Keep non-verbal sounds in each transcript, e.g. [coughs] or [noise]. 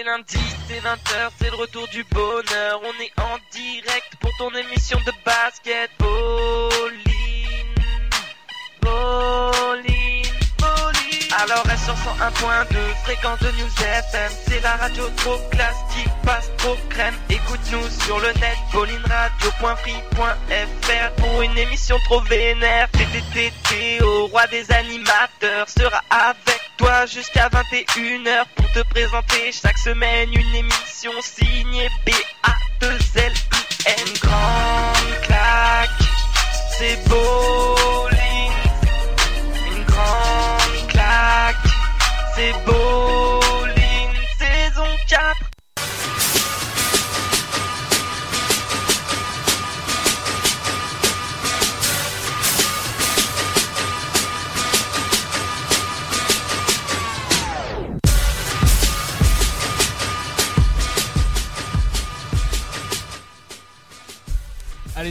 c'est lundi, c'est 20h, c'est le retour du bonheur. On est en direct pour ton émission de basket. Pauline, Pauline, Pauline. Alors reste sur 101.2, fréquence de News FM. C'est la radio trop classe qui passe trop crème. Écoute-nous sur le net, paulineradio.free.fr pour une émission trop vénère. TTTT au roi des animateurs sera avec toi jusqu'à 21h pour te présenter chaque semaine une émission signée B-A-2-L-I-N. Une grande claque, c'est bowling. Une grande claque, c'est bowling.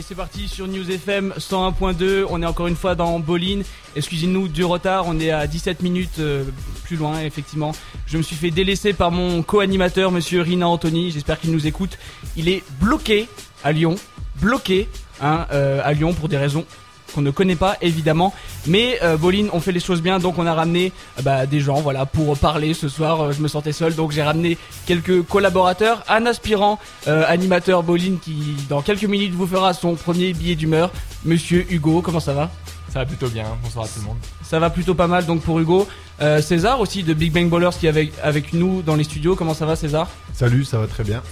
C'est parti sur News FM 101.2. On est encore une fois dans Boline. Excusez-nous du retard, on est à 17 minutes euh, plus loin, effectivement. Je me suis fait délaisser par mon co-animateur, monsieur Rina Anthony. J'espère qu'il nous écoute. Il est bloqué à Lyon. Bloqué hein, euh, à Lyon pour des raisons qu'on ne connaît pas évidemment. Mais euh, Boline on fait les choses bien donc on a ramené euh, bah, des gens voilà pour parler ce soir Euh, je me sentais seul donc j'ai ramené quelques collaborateurs un aspirant euh, animateur Boline qui dans quelques minutes vous fera son premier billet d'humeur. Monsieur Hugo comment ça va? Ça va plutôt bien, bonsoir à tout le monde. ça va plutôt pas mal donc pour Hugo. Euh, César aussi de Big Bang Ballers qui est avec, avec nous dans les studios. Comment ça va César? Salut, ça va très bien.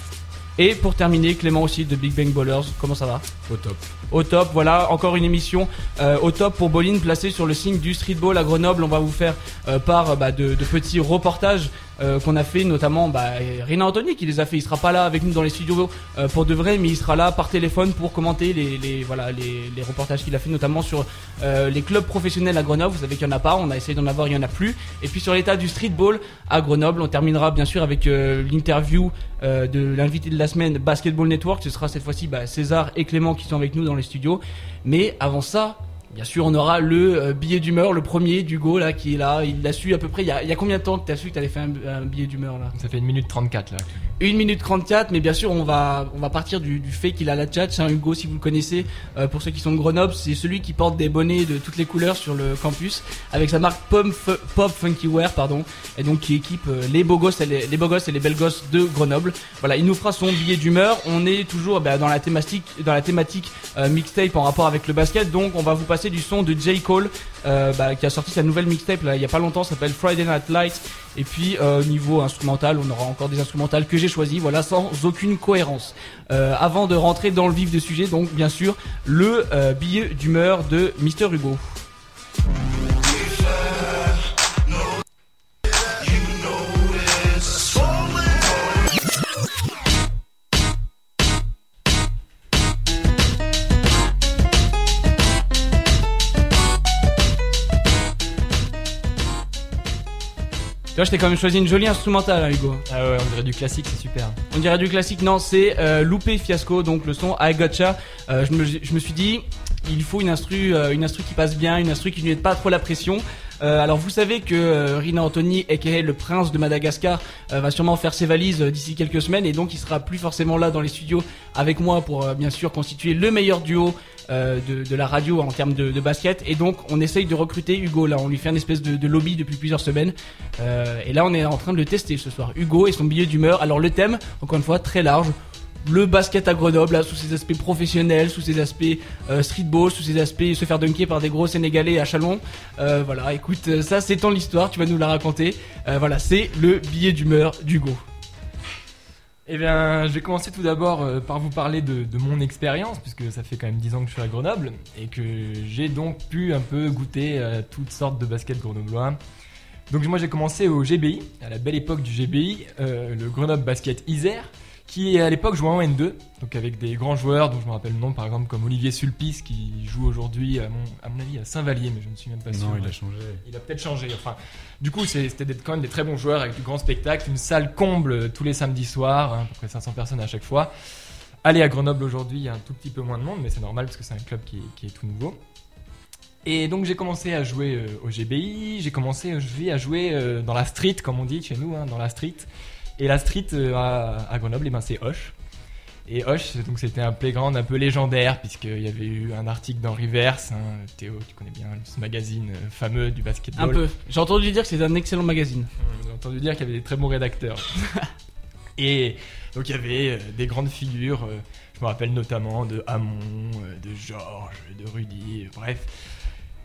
Et pour terminer Clément aussi de Big Bang Ballers comment ça va Au top. Au top, voilà, encore une émission euh, au top pour Boline placée sur le signe du streetball à Grenoble. On va vous faire euh, part bah, de, de petits reportages euh, qu'on a fait, notamment bah, Rina Anthony qui les a fait. Il sera pas là avec nous dans les studios euh, pour de vrai, mais il sera là par téléphone pour commenter les, voilà les, reportages qu'il a fait, notamment sur euh, les clubs professionnels à Grenoble. Vous savez qu'il y en a pas, on a essayé d'en avoir, il y en a plus. Et puis sur l'état du streetball à Grenoble, on terminera bien sûr avec l'interview de l'invité de la semaine Basketball Network. Ce sera cette fois-ci bah, César et Clément qui sont avec nous dans les studios. Mais avant ça, bien sûr, on aura le euh, billet d'humeur, le premier d'Hugo là qui est là. Il l'a su à peu près. Il y a, il y a combien de temps que tu as su que tu allais faire un, un billet d'humeur là? Ça fait 1 minute 34 là. 1 minute 34, mais bien sûr, on va, on va partir du, du fait qu'il a la tchatch. C'est un Hugo, si vous le connaissez. Euh, pour ceux qui sont de Grenoble, c'est celui qui porte des bonnets de toutes les couleurs sur le campus avec sa marque Pop, Pop Funky Wear, pardon, et donc qui équipe euh, les beaux gosses, et les, les beaux gosses et les belles gosses de Grenoble. Voilà, il nous fera son billet d'humeur. On est toujours bah, dans la thématique, dans la thématique euh, mixtape en rapport avec le basket. Donc, on va vous passer du son de J Cole, euh, bah, qui a sorti sa nouvelle mixtape là il y a pas longtemps, s'appelle Friday Night Lights. Et puis euh, niveau instrumental, on aura encore des instrumentales que j'ai choisis, voilà, sans aucune cohérence. Euh, avant de rentrer dans le vif du sujet, donc bien sûr le euh, billet d'humeur de Mister Hugo. Vois, je t'ai quand même choisi une jolie instrumentale, hein, Hugo. Ah ouais, on dirait du classique, c'est super. On dirait du classique, non, c'est euh, Loupé Fiasco, donc le son I Gotcha. Euh, je, me, je me suis dit, il faut une instru, euh, une instru qui passe bien, une instru qui ne mette pas trop la pression. Euh, alors vous savez que euh, Rina Anthony, aka le prince de Madagascar, euh, va sûrement faire ses valises euh, d'ici quelques semaines et donc il sera plus forcément là dans les studios avec moi pour euh, bien sûr constituer le meilleur duo euh, de, la radio en termes de, basket. Et donc on essaye de recruter Hugo. Là on lui fait une espèce de, lobby depuis plusieurs semaines. Euh, et là on est en train de le tester ce soir. Hugo et son billet d'humeur. Alors le thème encore une fois très large. Le basket à Grenoble, sous ses aspects professionnels, sous ses aspects euh, streetball, sous ses aspects se faire dunker par des gros Sénégalais à Chalon. Voilà, écoute, ça c'est ton histoire, tu vas nous la raconter. Voilà, c'est le billet d'humeur d'Hugo. Eh bien, je vais commencer tout d'abord euh, par vous parler de, mon expérience, puisque ça fait quand même 10 ans que je suis à Grenoble, et que j'ai donc pu un peu goûter à toutes sortes de baskets grenoblois. Donc moi j'ai commencé au GBI, à la belle époque du GBI, euh, le Grenoble Basket Isère, qui à l'époque jouait en N2, donc avec des grands joueurs dont je me rappelle le nom par exemple comme Olivier Sulpice qui joue aujourd'hui à mon, à mon avis à Saint-Vallier, mais je ne suis même pas sûr. Non, il a changé. Il a peut-être changé. Enfin, du coup, c'était quand même des très bons joueurs avec du grand spectacle, une salle comble euh, tous les samedis soirs, hein, à peu près 500 personnes à chaque fois. Aller à Grenoble aujourd'hui, il y a un tout petit peu moins de monde, mais c'est normal parce que c'est un club qui est, qui est tout nouveau. Et donc j'ai commencé à jouer euh, au GBI, j'ai commencé à jouer euh, dans la street, comme on dit chez nous, hein, dans la street. Et la street euh, à, à Grenoble, eh ben, c'est Hoche. Et Hoche, donc c'était un playground un peu légendaire, puisqu'il y avait eu un article dans Reverse. hein, Théo, tu connais bien ce magazine euh, fameux du basketball. Un peu. J'ai entendu dire que c'est un excellent magazine. J'ai entendu dire qu'il y avait des très bons rédacteurs. [laughs] Et donc il y avait euh, des grandes figures, je me rappelle notamment de Hamon, de Georges, de Rudy, bref.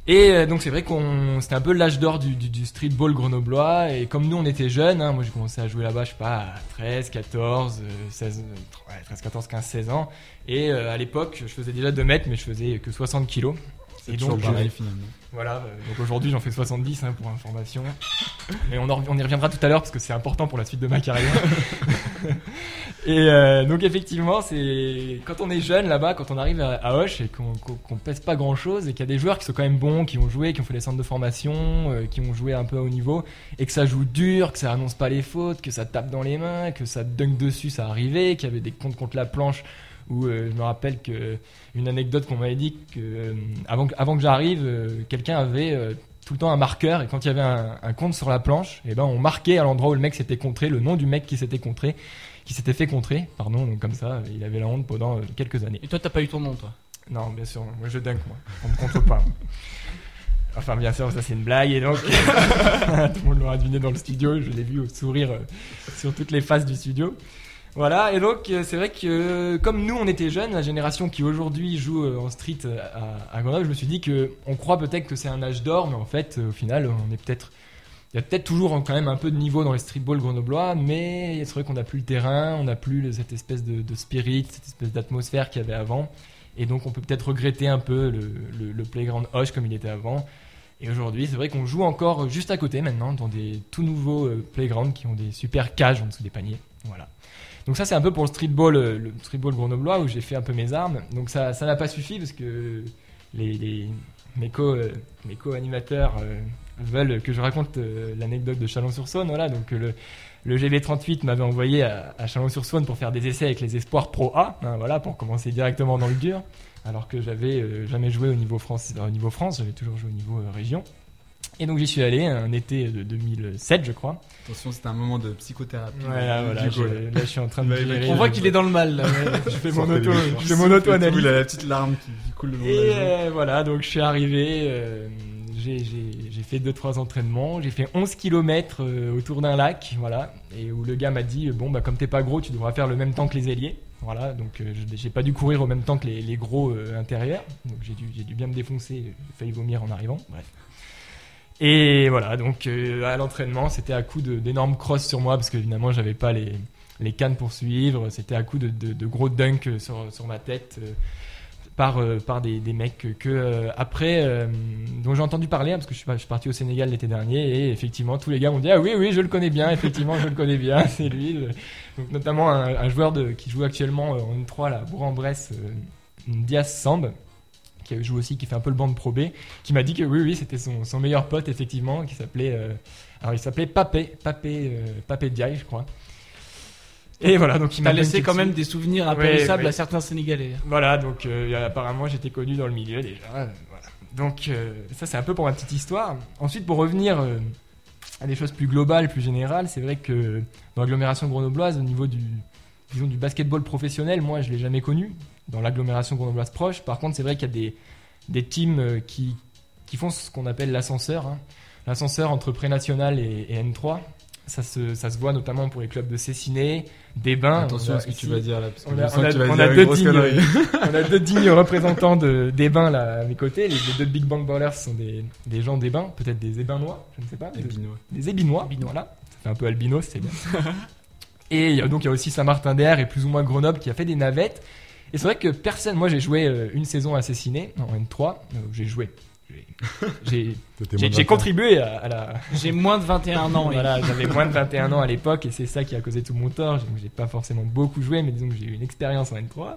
Et euh, donc c'est vrai qu'on c'était un peu l'âge d'or du, du, du streetball grenoblois et comme nous on était jeunes, hein, moi j'ai commencé à jouer là-bas je sais pas à 13, 14, euh, 16, euh, ouais, 13, 14, 15, 16 ans et euh, à l'époque je faisais déjà 2 mètres mais je faisais que 60 kilos. C'est toujours pareil finalement. Voilà, euh, donc aujourd'hui j'en fais 70 hein, pour information. Mais on, y reviendra tout à l'heure parce que c'est important pour la suite de ma carrière. [laughs] et euh, donc effectivement, c'est quand on est jeune là-bas, quand on arrive à, à Hoche et qu'on pèse pas grand-chose et qu'il y a des joueurs qui sont quand même bons, qui ont joué, qui ont fait les centres de formation, euh, qui ont joué un peu à haut niveau, et que ça joue dur, que ça annonce pas les fautes, que ça tape dans les mains, que ça dunk dessus, ça arrivait, qu'il y avait des comptes contre la planche où euh, je me rappelle que une anecdote qu'on m'avait dit que euh, avant, que- avant que j'arrive, euh, quelqu'un avait tout le temps un marqueur et quand il y avait un, un compte sur la planche, et ben on marquait à l'endroit où le mec s'était contré le nom du mec qui s'était contré, qui s'était fait contrer, pardon, donc comme ça, il avait la honte pendant quelques années. Et toi, t'as pas eu ton nom, toi? Non, bien sûr, moi je dunk moi, on me contre pas. Enfin, bien sûr, ça c'est une blague et donc [laughs] tout le monde l'aura deviné dans le studio. Je l'ai vu au sourire sur toutes les faces du studio. Voilà, et donc euh, c'est vrai que euh, comme nous on était jeunes, la génération qui aujourd'hui joue euh, en street à, Grenoble, je me suis dit que on croit peut-être que c'est un âge d'or, mais en fait au final on est peut-être il y a peut-être toujours quand même un peu de niveau dans les streetball grenoblois, mais c'est vrai qu'on n'a plus le terrain, on n'a plus cette espèce de, spirit, cette espèce d'atmosphère qu'il y avait avant, et donc on peut peut-être regretter un peu le, le, playground Hoche comme il était avant. Et aujourd'hui, c'est vrai qu'on joue encore juste à côté maintenant dans des tout nouveaux playgrounds qui ont des super cages en dessous des paniers. Voilà. Donc ça c'est un peu pour le streetball, euh, le streetball grenoblois où j'ai fait un peu mes armes. Donc ça ça n'a pas suffi parce que les, mes co euh, mes co-animateurs euh, veulent que je raconte l'anecdote de Chalon-sur-Saône. Voilà donc le le GB38 m'avait envoyé à, Chalon-sur-Saône pour faire des essais avec les espoirs Pro A, hein, voilà pour commencer directement dans le dur. Alors que j'avais jamais joué au niveau France, au niveau France, j'avais toujours joué au niveau région. Et donc j'y suis allé un été de 2007 je crois. Attention, c'était un moment de psychothérapie. Voilà, voilà, coup, je- là. là je suis en train de Bah, digérer, On voit qu'il est dans le mal. là. [laughs] je fais mon auto, je fais mon auto Il a analyse. la petite larme qui, qui coule le long Et euh, voilà, donc je suis arrivé, euh, j'ai- j'ai j'ai fait 2-3 entraînements, j'ai fait 11 km autour d'un lac, voilà, et où le gars m'a dit, bon, bah comme t'es pas gros, tu devras faire le même temps que les ailiers. Voilà, donc euh, j'ai pas dû courir au même temps que les, les gros euh, intérieurs, donc j'ai dû, j'ai dû bien me défoncer, j'ai failli vomir en arrivant, bref. Et voilà, donc euh, à l'entraînement, c'était à coup d'énormes crosses sur moi, parce que évidemment, j'avais pas les, les cannes pour suivre, c'était à coup de, gros dunks sur, sur ma tête. euh, par, euh, par des, des mecs que, après dont j'ai entendu parler hein, parce que je suis, parti au Sénégal l'été dernier et effectivement tous les gars m'ont dit ah oui oui je le connais bien effectivement je le connais bien [laughs] c'est lui donc notamment un, joueur de, qui joue actuellement en N3 là Bourg-en-Bresse Diaz Samb qui joue aussi qui fait un peu le banc de Pro B qui m'a dit que oui oui c'était son, son meilleur pote effectivement qui s'appelait euh, alors il s'appelait Papé Papé euh, Papé Diaye je crois et voilà donc il m'a laissé quand même des souvenirs impérissables ouais. à certains Sénégalais. Voilà, donc euh, apparemment j'étais connu dans le milieu déjà. euh, voilà. Donc ça c'est un peu pour ma petite histoire. Ensuite pour revenir à des choses plus globales, plus générales, c'est vrai que dans l'agglomération grenobloise, au niveau du, disons, du basketball professionnel, moi je l'ai jamais connu dans l'agglomération grenobloise proche. Par contre c'est vrai qu'il y a des, des teams euh, qui, qui font ce qu'on appelle l'ascenseur. hein. L'ascenseur entre pré-national et, et N3. Ça se, ça se voit notamment pour les clubs de Cessiné, des Bains. Attention On a à ce que tu vas dire là, parce que on a- sens on a- que tu vas on dire a une deux dignes- connerie. [laughs] on a deux dignes [laughs] représentants de, des bains là à mes côtés. Les, les deux Big Bang Ballers sont des, des gens des bains, peut-être des ébinois, je ne sais pas. Des- Bino. Des ébinois, voilà. Ça fait un peu albinos, c'est bien. [laughs] et donc il y a aussi Saint-Martin d'Air et plus ou moins Grenoble qui a fait des navettes. Et c'est vrai que personne, moi j'ai joué euh, une saison à Cessiné, en N3, euh, j'ai joué. J'ai- contribué à, à la, [laughs] J'ai moins de 21 ans. voilà, j'avais moins de [laughs] 21 ans à l'époque et c'est ça qui a causé tout mon tort. Donc j'ai pas forcément beaucoup joué, mais disons que j'ai eu une expérience en N3.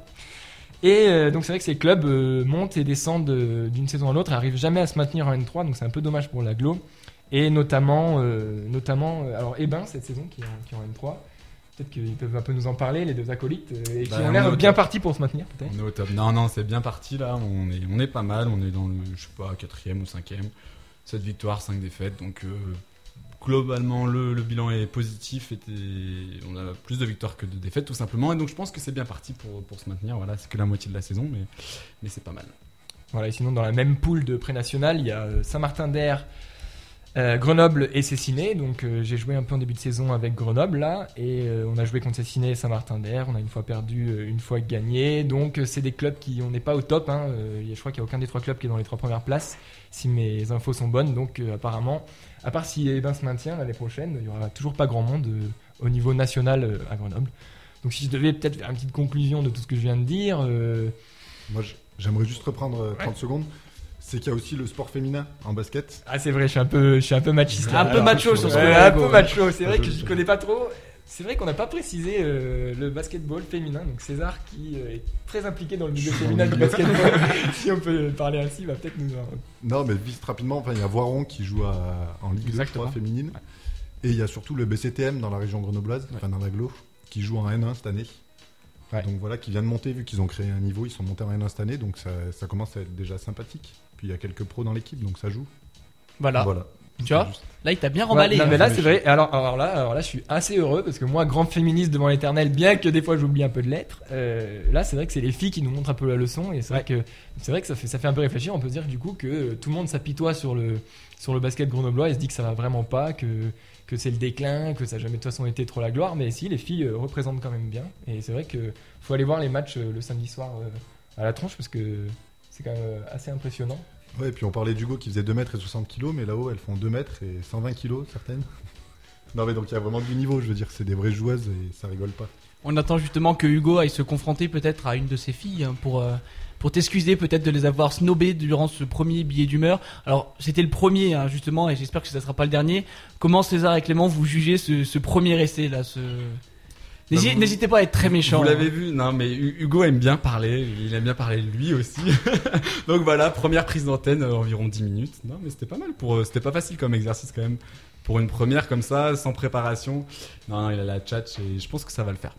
Et euh, donc c'est vrai que ces clubs euh, montent et descendent euh, d'une saison à l'autre arrivent jamais à se maintenir en N3, donc c'est un peu dommage pour l'aglo. Et notamment, euh, notamment alors Ebin cette saison qui est en, qui est en N3. Peut-être qu'ils peuvent un peu nous en parler, les deux acolytes, euh, et qui Bah, ont on est l'air bien partis pour se maintenir peut-être. On est au top. Non, non, c'est bien parti là. On est, on est pas mal. On est dans le, je sais pas, quatrième ou cinquième. 7 victoires, 5 défaites. Donc, euh, globalement le, le bilan est positif. Et on a plus de victoires que de défaites tout simplement. Et donc je pense que c'est bien parti pour, pour se maintenir. Voilà, c'est que la moitié de la saison, mais, mais c'est pas mal. Voilà, et sinon, dans la même poule de pré-national, il y a euh, Saint-Martin-d'Air, euh, Grenoble et Cessiné. Donc, euh, j'ai joué un peu en début de saison avec Grenoble, là. Et euh, on a joué contre Cessiné et Saint-Martin-d'Air. On a une fois perdu, une fois gagné. Donc, c'est des clubs qui, on n'est pas au top. Hein. Je crois qu'il n'y a aucun des trois clubs qui est dans les trois premières places, si mes infos sont bonnes. Donc, apparemment, à part si Ebin se maintient l'année prochaine, il n'y aura toujours pas grand monde au niveau national à Grenoble. Donc, si je devais peut-être faire une petite conclusion de tout ce que je viens de dire. Moi, j'aimerais juste reprendre euh, 30 secondes. C'est qu'il y a aussi le sport féminin en basket. Ah c'est vrai, je suis un peu, je suis un peu machiste. là. Un peu macho sur ce ouais, coup-là, un peu macho. C'est vrai que je connais pas trop. C'est vrai qu'on n'a pas précisé euh, le basketball féminin. Donc César qui euh, est très impliqué dans le milieu féminin du basketball. [laughs] si on peut parler ainsi, va peut-être nous. en- Non, mais vite rapidement, enfin, il y a Voiron qui joue à- en Ligue 2, je Exactement. crois, féminine. Et il y a surtout le BCTM dans la région grenobloise, enfin dans l'aglo, qui joue en N1 cette année. Ouais. Donc voilà, qui vient de monter, vu qu'ils ont créé un niveau, ils sont montés en N1 cette année, donc ça, ça commence à être déjà sympathique. Puis il y a quelques pros dans l'équipe, donc ça joue. Voilà. Voilà. Tu vois Juste- Là, il t'a bien Ouais, remballé. non, hein. mais là c'est vrai. Alors, alors là, alors là, je suis assez heureux parce que moi, grand féministe devant l'éternel, bien que des fois j'oublie un peu de l'être. euh, là, c'est vrai que c'est les filles qui nous montrent un peu la leçon et c'est vrai que c'est vrai que ça fait ça fait un peu réfléchir. On peut se dire du coup que euh, tout le monde s'apitoie sur le sur le basket grenoblois et se dit que ça va vraiment pas, que que c'est le déclin, que ça n'a jamais de toute façon été trop la gloire. Mais si, les filles euh, représentent quand même bien. Et c'est vrai que faut aller voir les matchs euh, le samedi soir à la tronche parce que c'est quand même euh, assez impressionnant. Ouais, et puis on parlait d'Hugo qui faisait 2 mètres et 60 kilos, mais là-haut elles font 2 mètres et 120 kilos certaines. [laughs] non mais donc il y a vraiment du niveau, je veux dire, c'est des vraies joueuses et ça rigole pas. On attend justement que Hugo aille se confronter peut-être à une de ses filles hein, pour euh, pour t'excuser peut-être de les avoir snobées durant ce premier billet d'humeur. Alors c'était le premier hein, justement et j'espère que ça sera pas le dernier. Comment César et Clément vous jugez ce, ce premier essai là ce... N'hésitez vous- n'hésitez pas à être très méchant. Vous l'avez hein. vu Non, mais Hu- Hugo aime bien parler. Il aime bien parler lui aussi. [laughs] Donc voilà, première prise d'antenne, euh, environ 10 minutes. Non, mais c'était pas mal. Pour, euh, c'était pas facile comme exercice quand même. Pour une première comme ça, sans préparation. Non, non, il a la chat et je pense que ça va le faire.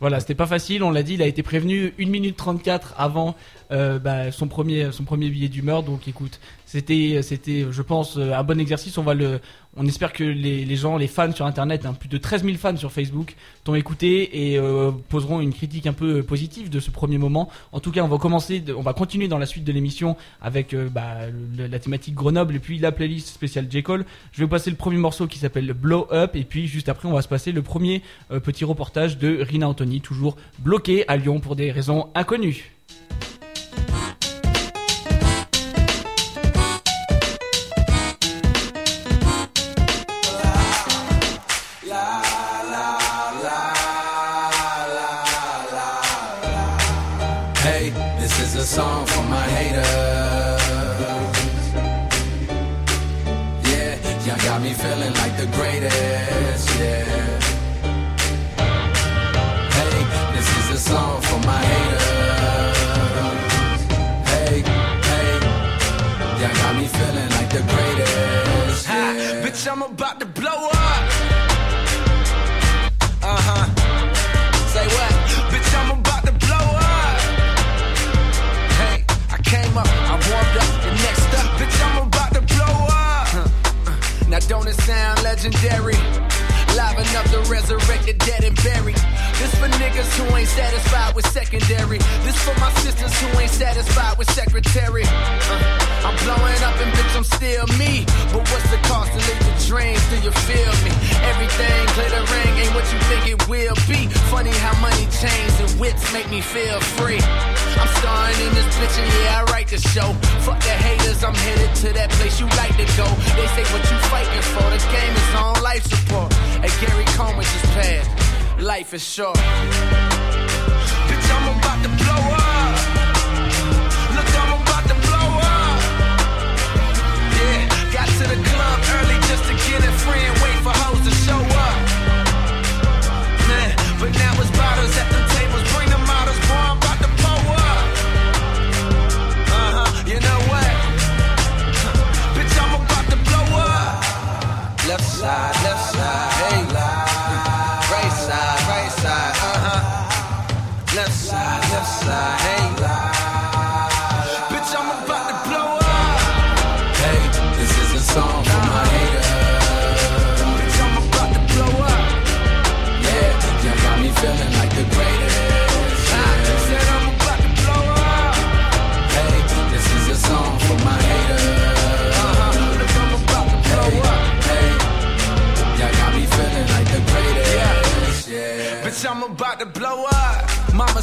Voilà, c'était pas facile, on l'a dit, il a été prévenu 1 minute 34 avant euh, bah, son premier son premier billet d'humeur. Donc écoute, c'était c'était je pense euh, un bon exercice, on va le on espère que les, les gens, les fans sur internet, hein, plus de 13 000 fans sur Facebook t'ont écouté et euh, poseront une critique un peu positive de ce premier moment. En tout cas, on va commencer on va continuer dans la suite de l'émission avec bah, la thématique Grenoble et puis la playlist spéciale J. Cole. Je vais passer le premier morceau qui s'appelle Blow Up et puis juste après on va se passer le premier petit reportage de Rina Anthony, toujours bloqué à Lyon pour des raisons inconnues. Is a song for my haters. Yeah, y'all got me feeling like the greatest. Yeah. Hey, this is a song legendary? Liven up the resurrected, dead and buried. This for niggas who ain't satisfied with secondary. This for my sisters who ain't satisfied with secretary. Uh, I'm blowing up and bitch, I'm still me. But what's the cost to live your dreams? Do you feel me? Everything glittering ain't what you think it will be. Funny how money chains and whips make me feel free. I'm starring in this bitch and yeah, I write the show. Fuck the haters, I'm headed to that place you like to go. They say what you fighting for, the game is on life support. Hey, Gary Coleman just passed. Life is short. Bitch, I'm about to blow up. Look, I'm about to blow up. Yeah, got to the club early just to get a friend, wait for hoes to show up. Man, but now it's bottles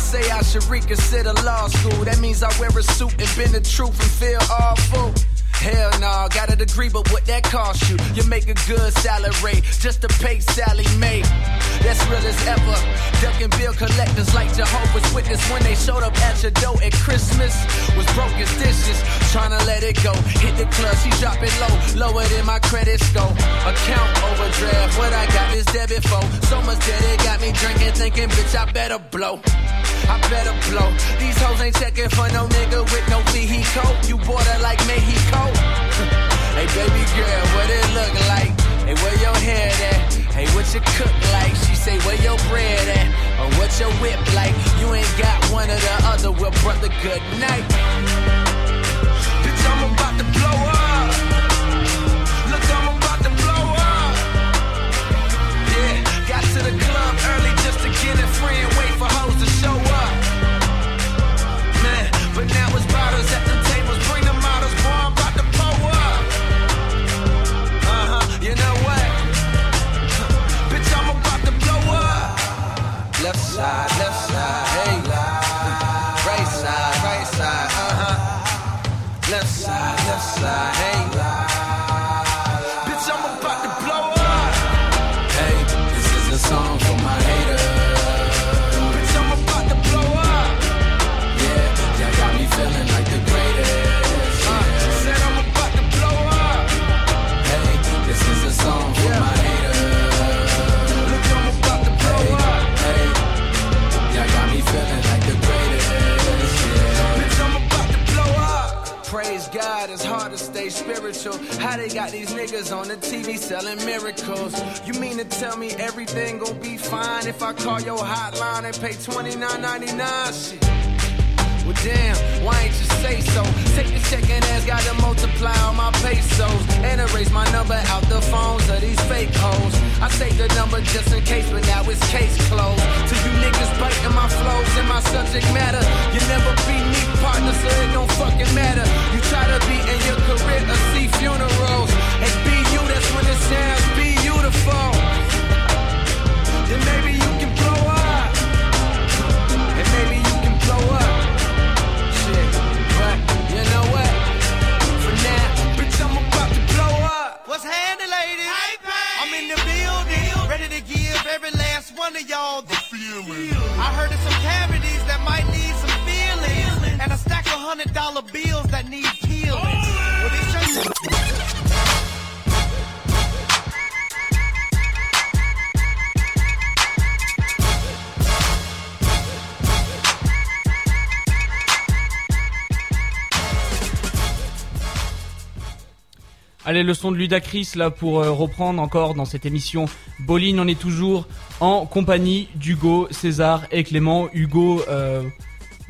say I should reconsider law school. That means I wear a suit and bend the truth and feel awful. Hell no, got a degree, but what that cost you? You make a good salary just to pay Sally Mae. That's real as ever. Ducking bill collectors like Jehovah's Witness when they showed up at your door at Christmas. Was broke as dishes, trying to let it go. Hit the club, she drop low, lower than my credit score. Account overdraft, what I got is debit for. So much debt it got me drinking, thinking, bitch, I better blow. I better blow. These hoes ain't checking for no nigga with no vehicle. You border like Mexico. [laughs] hey, baby girl, what it look like? Hey, where your hair at? Hey, what you cook like? She say, where your bread at? Or what your whip like? You ain't got one or the other. Well, brother, good night. Bitch, I'm about to blow up. Look, I'm about to blow up. Yeah, got to the club early just to get a friend, stay spiritual. How they got these niggas on the TV selling miracles? You mean to tell me everything gon' be fine if I call your hotline and pay $29.99? Shit. Well, damn, why ain't you say so? Take the check and ask God to multiply all my pesos and my number out the phones of these fake hoes. I saved the number just in case, but now it's case closed. To you niggas biting my flows and my subject matter. You never be me partner, so it don't fucking matter. You try to be in your career or see funerals. And be you, that's when it sounds beautiful. Then maybe you of y'all the feeling. I heard of some cavities that might need some feeling, and a stack of hundred dollar bills that need peeling. Well, Allez, le son de Ludacris là pour euh, reprendre encore dans cette émission. Boline, on est toujours en compagnie d'Hugo, César et Clément. Hugo, euh,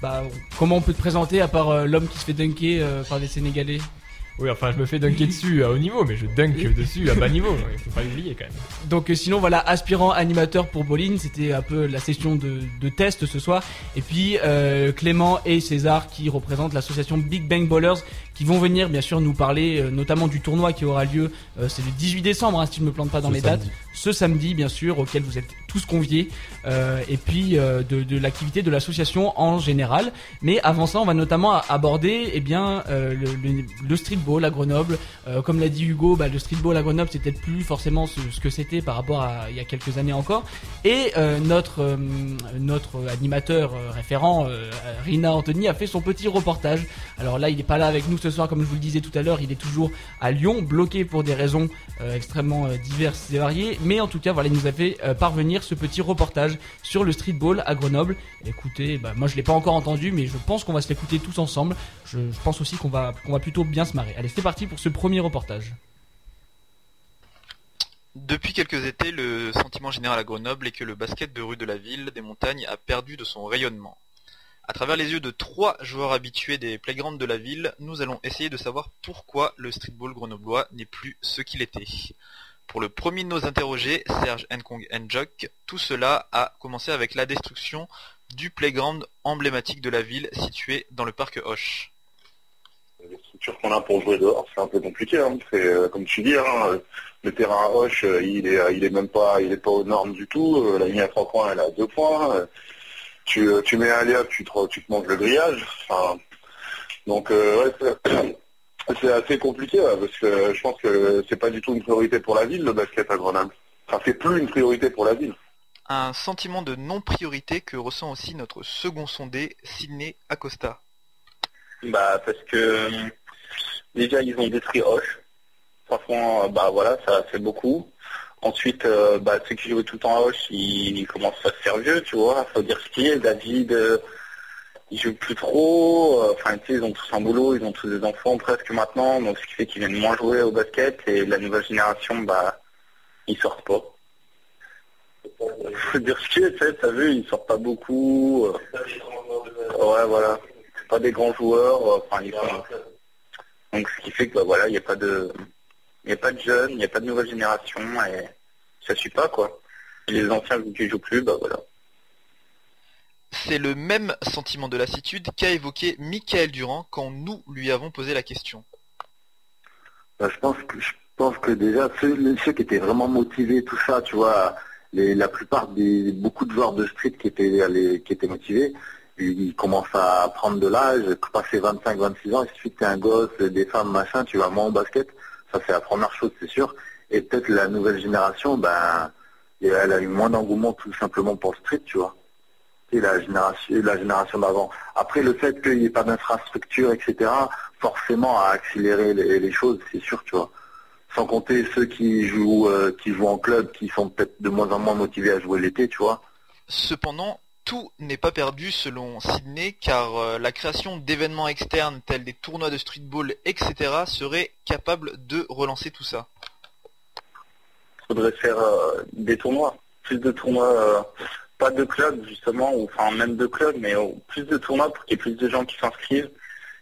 bah, comment on peut te présenter à part euh, l'homme qui se fait dunker euh, par des Sénégalais? Oui, enfin, je me fais dunker dessus à haut niveau, mais je dunk [laughs] dessus à bas niveau. Il faut pas l'oublier quand même. Donc sinon voilà, aspirant animateur pour Boline, c'était un peu la session de, de test ce soir. Et puis euh, Clément et César qui représentent l'association Big Bang Ballers qui vont venir bien sûr nous parler euh, notamment du tournoi qui aura lieu, euh, c'est le 18 décembre hein, si je me plante pas dans Ce les samedi. dates, ce samedi bien sûr auquel vous êtes tous conviés euh, et puis de, de l'activité de l'association en général. Mais avant ça, on va notamment aborder eh bien le, le, le streetball à Grenoble. Comme l'a dit Hugo, bah, le streetball à Grenoble c'est peut-être plus forcément ce, ce que c'était par rapport à il y a quelques années encore. Et notre notre animateur référent Rina Anthony a fait son petit reportage. Alors là, il n'est pas là avec nous ce soir, comme je vous le disais tout à l'heure. Il est toujours à Lyon, bloqué pour des raisons euh, extrêmement euh, diverses et variées. Mais en tout cas, voilà, il nous a fait euh, parvenir ce petit reportage sur le streetball à Grenoble. Écoutez, bah, moi je l'ai pas encore entendu, mais je pense qu'on va se l'écouter tous ensemble. Je, je pense aussi qu'on va qu'on va plutôt bien se marrer. Allez, c'est parti pour ce premier reportage. Depuis quelques étés, le sentiment général à Grenoble est que le basket de rue de la ville des montagnes a perdu de son rayonnement. À travers les yeux de trois joueurs habitués des playgrounds de la ville, nous allons essayer de savoir pourquoi le streetball grenoblois n'est plus ce qu'il était. Pour le premier de nos interrogés, Serge Nkong Njok, tout cela a commencé avec la destruction du playground emblématique de la ville situé dans le parc Hoche. les structures qu'on a pour jouer dehors, c'est un peu compliqué. hein. C'est euh, comme tu dis, hein, le terrain à Hoche, euh, il est, euh, il est même pas, il est pas aux normes du tout. Euh, La ligne à trois points, elle à deux points. Euh, Tu, euh, tu mets un layup, tu te, tu te manges le grillage. Enfin, donc euh, ouais, c'est- [coughs] assez compliqué parce que je pense que c'est pas du tout une priorité pour la ville le basket à Grenoble. Enfin, c'est plus une priorité pour la ville. Un sentiment de non-priorité que ressent aussi notre second sondé, Sidney Acosta. Bah parce que euh, déjà ils ont détruit Hoche. Franchement, euh, bah voilà, ça fait beaucoup. Ensuite, euh, bah ceux qui jouaient tout le temps à Hoche, ils, ils commencent à se faire vieux, tu vois. Faut dire ce qui est. David, euh, il joue plus trop. euh, Enfin, ils ont tous un boulot, ils ont tous des enfants presque maintenant, donc ce qui fait qu'ils viennent moins jouer au basket. Et la nouvelle génération, bah, ils sortent pas. Faut dire ce qui est, tu sais, t'as vu, ils sortent pas beaucoup. Ouais, voilà. C'est pas des grands joueurs. Enfin, ils sont... Donc, ce qui fait que, bah, voilà, il n'y a pas de, il n'y a pas de jeunes, il n'y a pas de nouvelle génération et ça suit pas, quoi. Et les anciens qui jouent plus, bah voilà. C'est le même sentiment de lassitude qu'a évoqué Michael Durand quand nous lui avons posé la question. Bah, je pense que je pense que déjà ceux, ceux qui étaient vraiment motivés, tout ça, tu vois, les, la plupart des beaucoup de joueurs de street qui étaient les- qui étaient motivés, ils, commencent à prendre de l'âge, passer 25-26 ans, il suffit que t'aies un gosse, des femmes, machin, tu vas moins au basket, ça c'est la première chose, c'est sûr. Et peut-être la nouvelle génération, ben, elle a eu moins d'engouement tout simplement pour le street, tu vois. Et la génération, la génération d'avant. Après, le fait qu'il n'y ait pas d'infrastructure, etc., forcément a accéléré les, choses, c'est sûr, tu vois. Sans compter ceux qui jouent, euh, qui jouent en club, qui sont peut-être de moins en moins motivés à jouer l'été, tu vois. Cependant, tout n'est pas perdu selon Sydney car euh, la création d'événements externes tels des tournois de streetball, etc. serait capable de relancer tout ça. faudrait faire euh, des tournois, plus de tournois, euh, pas de clubs justement, ou enfin même de clubs, mais euh, plus de tournois pour qu'il y ait plus de gens qui s'inscrivent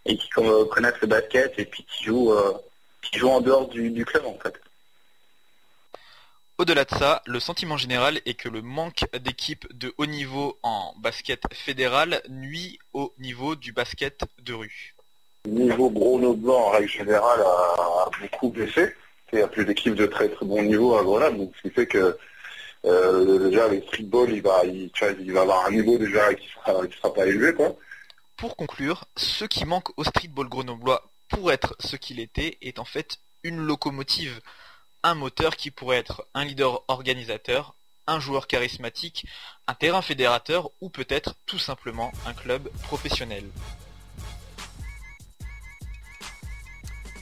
et qui connaissent le basket et puis qui jouent, qui jouent en dehors du club en fait. Au-delà de ça, le sentiment général est que le manque d'équipes de haut niveau en basket fédéral nuit au niveau du basket de rue. Le niveau grenoblois en règle générale a, beaucoup baissé. Il n'y a plus d'équipes de très très bon niveau à Grenoble, donc ce qui fait que euh, déjà le streetball il va, il, tu vois, il va avoir un niveau déjà qui sera, qui sera pas élevé quoi. Pour conclure, ce qui manque au streetball grenoblois pour être ce qu'il était est en fait une locomotive, un moteur qui pourrait être un leader organisateur, un joueur charismatique, un terrain fédérateur ou peut-être tout simplement un club professionnel.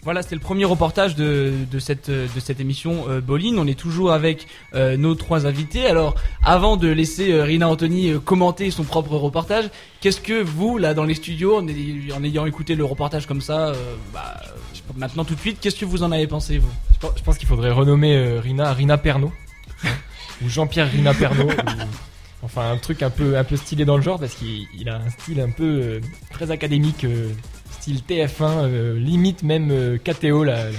Voilà, c'était le premier reportage de, de cette, de cette émission euh, Boline. On est toujours avec euh, nos trois invités. Alors, avant de laisser euh, Rina Anthony euh, commenter son propre reportage, qu'est-ce que vous, là, dans les studios, en, ay- en ayant écouté le reportage comme ça, bah, maintenant tout de suite, qu'est-ce que vous en avez pensé, vous? Je pense, qu'il faudrait renommer Rina Rina Pernaud. [laughs] ou Jean-Pierre Rina Pernaud. ou- enfin, un truc un peu, un peu stylé dans le genre parce qu'il il a un style un peu euh, très académique, euh, style TF1, euh, limite même euh, KTO, la, la,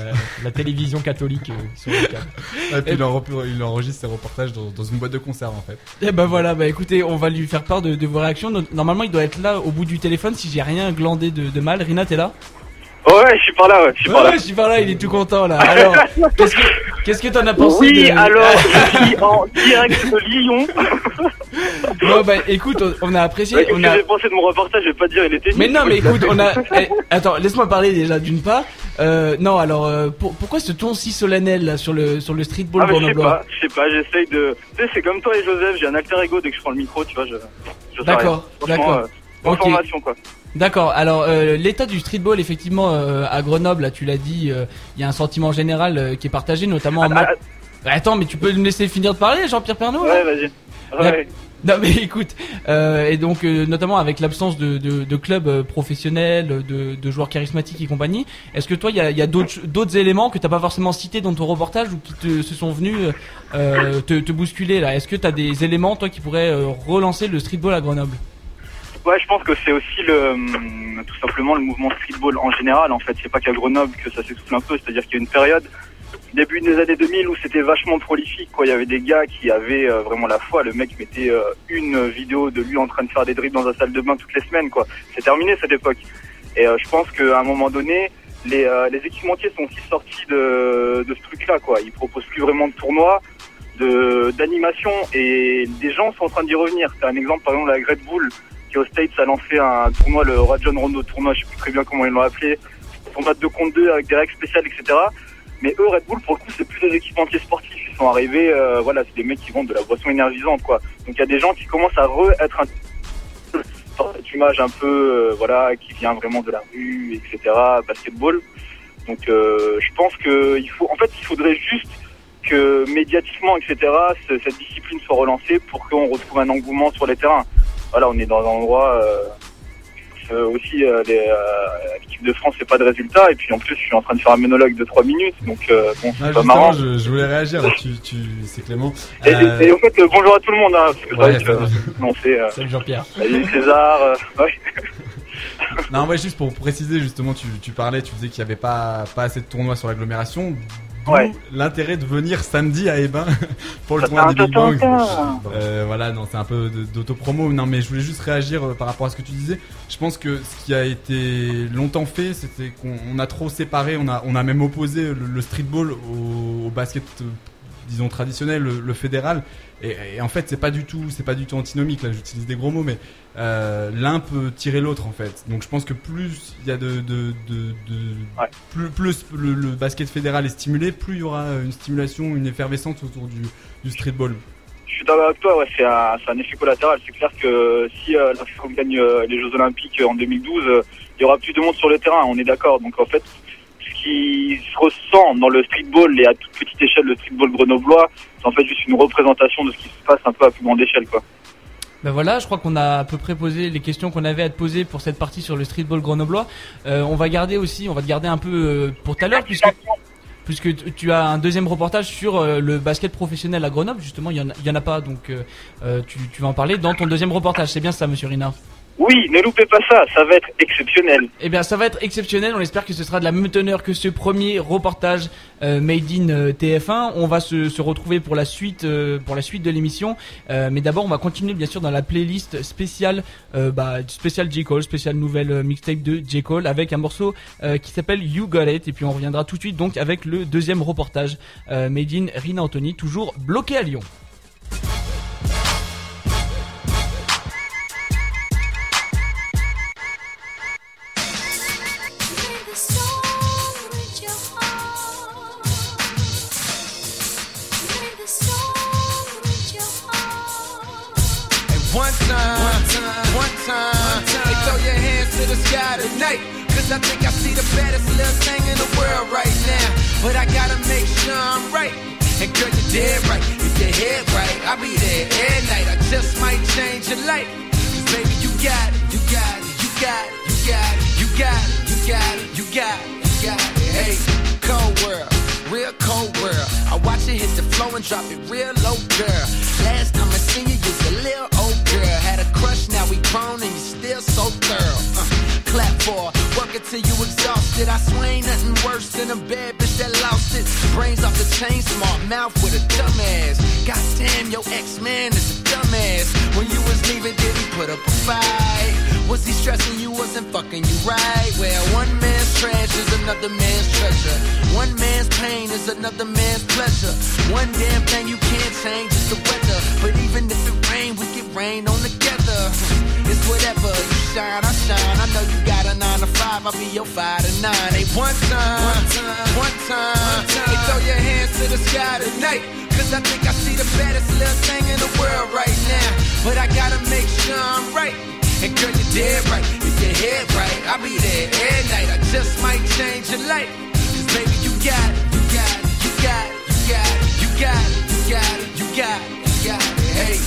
la télévision catholique euh, sur le câble. [laughs] Et puis il, enre- il enregistre ses reportages dans, dans une boîte de conserve en fait. Eh ben voilà, bah écoutez, on va lui faire part de, de vos réactions. No- Normalement, il doit être là au bout du téléphone si j'ai rien glandé de, de mal. Rina, t'es là? Ouais, je suis par là, ouais, je suis par là. Ouais, je suis par là, il est tout content là. Alors, [laughs] qu'est-ce que qu'est-ce que t'en as pensé Oui, de... alors, [laughs] je suis en direct de Lyon. Bon bah écoute, on, a apprécié, Ouais, on que a. j'ai pensé de mon reportage Je vais pas dire, il était Mais non, mais écoute, on a. [laughs] eh, attends, laisse-moi parler déjà d'une part. Euh, non, alors euh, pour- pourquoi ce ton si solennel là sur le sur le streetball Ah, mais je sais grenoblois pas, je sais pas, j'essaye de. Tu sais, c'est comme toi et Joseph, j'ai un alter ego dès que je prends le micro, tu vois, je. je sais D'accord, rien. Franchement, d'accord. euh, bonne Ok. formation, quoi. D'accord. Alors euh, l'état du streetball, effectivement, euh, à Grenoble, là, tu l'as dit, euh, il y a un sentiment général euh, qui est partagé, notamment en. Ah, ma- ah, Bah, Attends, mais tu peux me laisser finir de parler, Jean-Pierre Pernaud là? Ouais, vas-y. Ouais. Non mais [laughs] écoute, euh, et donc euh, notamment avec l'absence de, de, clubs euh, professionnels, de, joueurs charismatiques et compagnie, est-ce que toi il y a, d'autres éléments que t'as pas forcément cités dans ton reportage ou qui te se sont venus te, bousculer là? Est-ce que t'as des éléments toi qui pourraient relancer le streetball à Grenoble? Ouais, je pense que c'est aussi le, tout simplement le mouvement streetball en général. En fait, c'est pas qu'à Grenoble que ça s'essouffle un peu. C'est-à-dire qu'il y a une période début des années 2000 où c'était vachement prolifique. Quoi. Il y avait des gars qui avaient euh, vraiment la foi. Le mec mettait euh, une vidéo de lui en train de faire des dribbles dans sa salle de bain toutes les semaines. quoi. C'est terminé cette époque. Et euh, je pense qu'à un moment donné, les, les équipementiers sont aussi sortis de, de ce truc-là. quoi. Ils proposent plus vraiment de tournois, de d'animation, et des gens sont en train d'y revenir. C'est un exemple, par exemple, la Red Bull qui au States a lancé un tournoi, le Rajon Rondo tournoi, je sais plus très bien comment ils l'ont appelé, tournoi de 2 contre 2 avec des règles spéciales, etc. Mais eux, Red Bull, pour le coup, c'est plus des équipementiers sportifs. Ils sont arrivés, euh, voilà, c'est des mecs qui vendent de la boisson énergisante, quoi. Donc il y a des gens qui commencent à re être un cette image un peu, euh, voilà, qui vient vraiment de la rue, etc., basketball. Donc euh, je pense que il faut, en fait, il faudrait juste que médiatiquement, etc., ce- cette discipline soit relancée pour qu'on retrouve un engouement sur les terrains. Voilà, on est dans un endroit euh, aussi euh, les, euh, l'équipe de France fait pas de résultats et puis en plus je suis en train de faire un monologue de 3 minutes donc euh, bon c'est Ah, pas justement, marrant. je, je voulais réagir là, tu, tu, c'est Clément. Et, Euh, et- et en fait euh, bonjour à tout le monde hein, parce que c'est Ouais, vrai que euh, non c'est euh, Salut Jean-Pierre. salut César euh, [laughs] ouais. Non, ouais, juste pour préciser, justement, tu, tu parlais, tu disais qu'il n'y avait pas, pas assez de tournois sur l'agglomération. Ouais. l'intérêt de venir samedi à Ebin [laughs] pour le Ça tournoi des Big Bang. Euh, voilà, non, c'est un peu d'autopromo. Non, mais je voulais juste réagir euh, par rapport à ce que tu disais. Je pense que ce qui a été longtemps fait, c'était qu'on on a trop séparé, on a, on a même opposé le, le streetball au, au basket, euh, disons traditionnel, le, le fédéral. Et, et en fait, c'est pas du tout, c'est pas du tout antinomique. Là, j'utilise des gros mots, mais euh, l'un peut tirer l'autre en fait. Donc, je pense que plus il y a de, de, de, de- Ouais. plus, plus le, le basket fédéral est stimulé, plus il y aura une stimulation, une effervescence autour du, du streetball. Je suis d'accord avec toi, ouais, c'est un, effet collatéral. C'est clair que si euh, la France gagne euh, les Jeux Olympiques en 2012, euh, il y aura plus de monde sur le terrain, on est d'accord. Donc en fait, se ressent dans le streetball et à toute petite échelle le streetball grenoblois, c'est en fait juste une représentation de ce qui se passe un peu à plus grande échelle. quoi. Ben voilà, je crois qu'on a à peu près posé les questions qu'on avait à te poser pour cette partie sur le streetball grenoblois. Euh, on va garder aussi, on va te garder un peu euh, pour tout à l'heure puisque puisque tu- as un deuxième reportage sur euh, le basket professionnel à Grenoble. Justement, il y en a, il y en a pas, donc tu, tu vas en parler dans ton deuxième reportage. C'est bien ça, Monsieur Rina? Oui, ne loupez pas ça, ça va être exceptionnel. Eh bien, ça va être exceptionnel. On espère que ce sera de la même teneur que ce premier reportage euh, Made in euh, TF1. On va se, retrouver pour la suite, euh, de l'émission. Mais d'abord, on va continuer bien sûr dans la playlist spéciale, bah, spéciale J Cole, spéciale nouvelle mixtape de J Cole avec un morceau qui s'appelle You Got It. Et puis on reviendra tout de suite donc avec le deuxième reportage Made in Rina Anthony, toujours bloqué à Lyon. Sky tonight. Cause I think I see the baddest little thing in the world right now. But I gotta make sure I'm right. And girl, you're dead right. If your head right, I'll be there every night. I just might change your life. Cause baby, you got it, you got it, you got it, you got it, you got it, you got it, you got it, you got it. Hey, cold world, real cold world. I watch it hit the flow and drop it real low, girl. Last time I seen you, you was a little old girl. Had a crush, now we grown and you still so thorough. Uh, clap for work till you exhausted. I swear ain't nothing worse than a bad bitch that lost it. Brains off the chain, smart mouth with a dumbass. Goddamn, your ex-man is a dumbass. When you was leaving, did he put up a fight? Was he stressing you wasn't fucking you right? Well, one man's trash is another man's treasure. One man's pain is another man's pleasure. One damn thing you can't change is the weather. But even if it rain, we get rain on together. It's whatever. You shine, I shine. I know you got a nine to five. I'll be your five to nine. Hey, one time, one time, one time. Hey, throw your hands to the sky tonight. Cause I think I see the baddest little thing in the world right now. But I gotta make sure I'm right. And girl, you're dead right. If your head right, I'll be there every night. I just might change your life. Cause baby, you got it, you got it, you got it, you got it, you got it, you got it, you got it, you got it. Hey.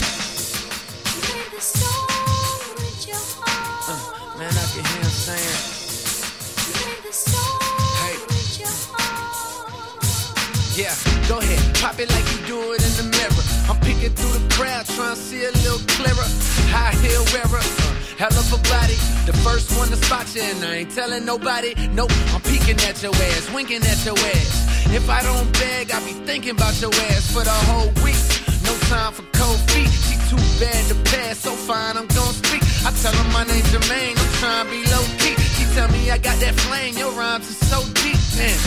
Uh, man, I can hear him saying, hey. Yeah, go ahead, pop it like you do it in the mirror. I'm peeking through the crowd, trying to see a little clearer. High heel wearer, hell of a body. The first one to spot you, and I ain't telling nobody. Nope, I'm peeking at your ass, winking at your ass. If I don't beg, I'll be thinking about your ass for the whole week. No time for cold feet. She too bad to pass, so fine, I'm gonna speak. I tell her my name's Jermaine, I'm trying to be low key. She tell me I got that flame, your rhymes are so deep. Man,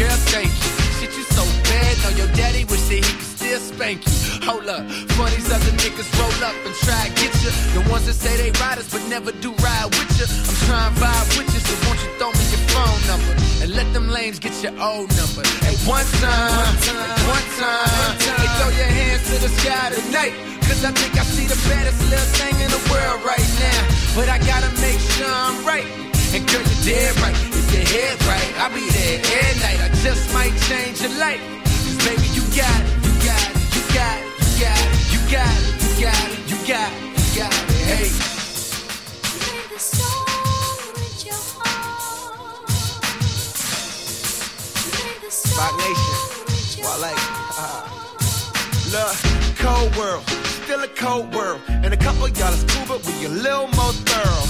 girl, thank you. Shit, you so bad. Know your daddy wish that he could still spank. Hold up, funnies other niggas roll up and try to get you. The ones that say they riders but never do ride with you. I'm trying to vibe with you, so won't you throw me your phone number and let them lanes get your old number. One time, one time, hey, throw your hands to the sky tonight. Cause I think I see the baddest little thing in the world right now. But I gotta make sure I'm right. And girl, you're dead right. If your head right, I'll be there every night. I just might change your life. Cause baby, you got it, got it, you got it, you got it, you got it, you got it, you got it. Hey. Rock Nation. Wale. Uh, look, cold world, still a cold world. And a couple of y'all is cool, but we a little more thorough.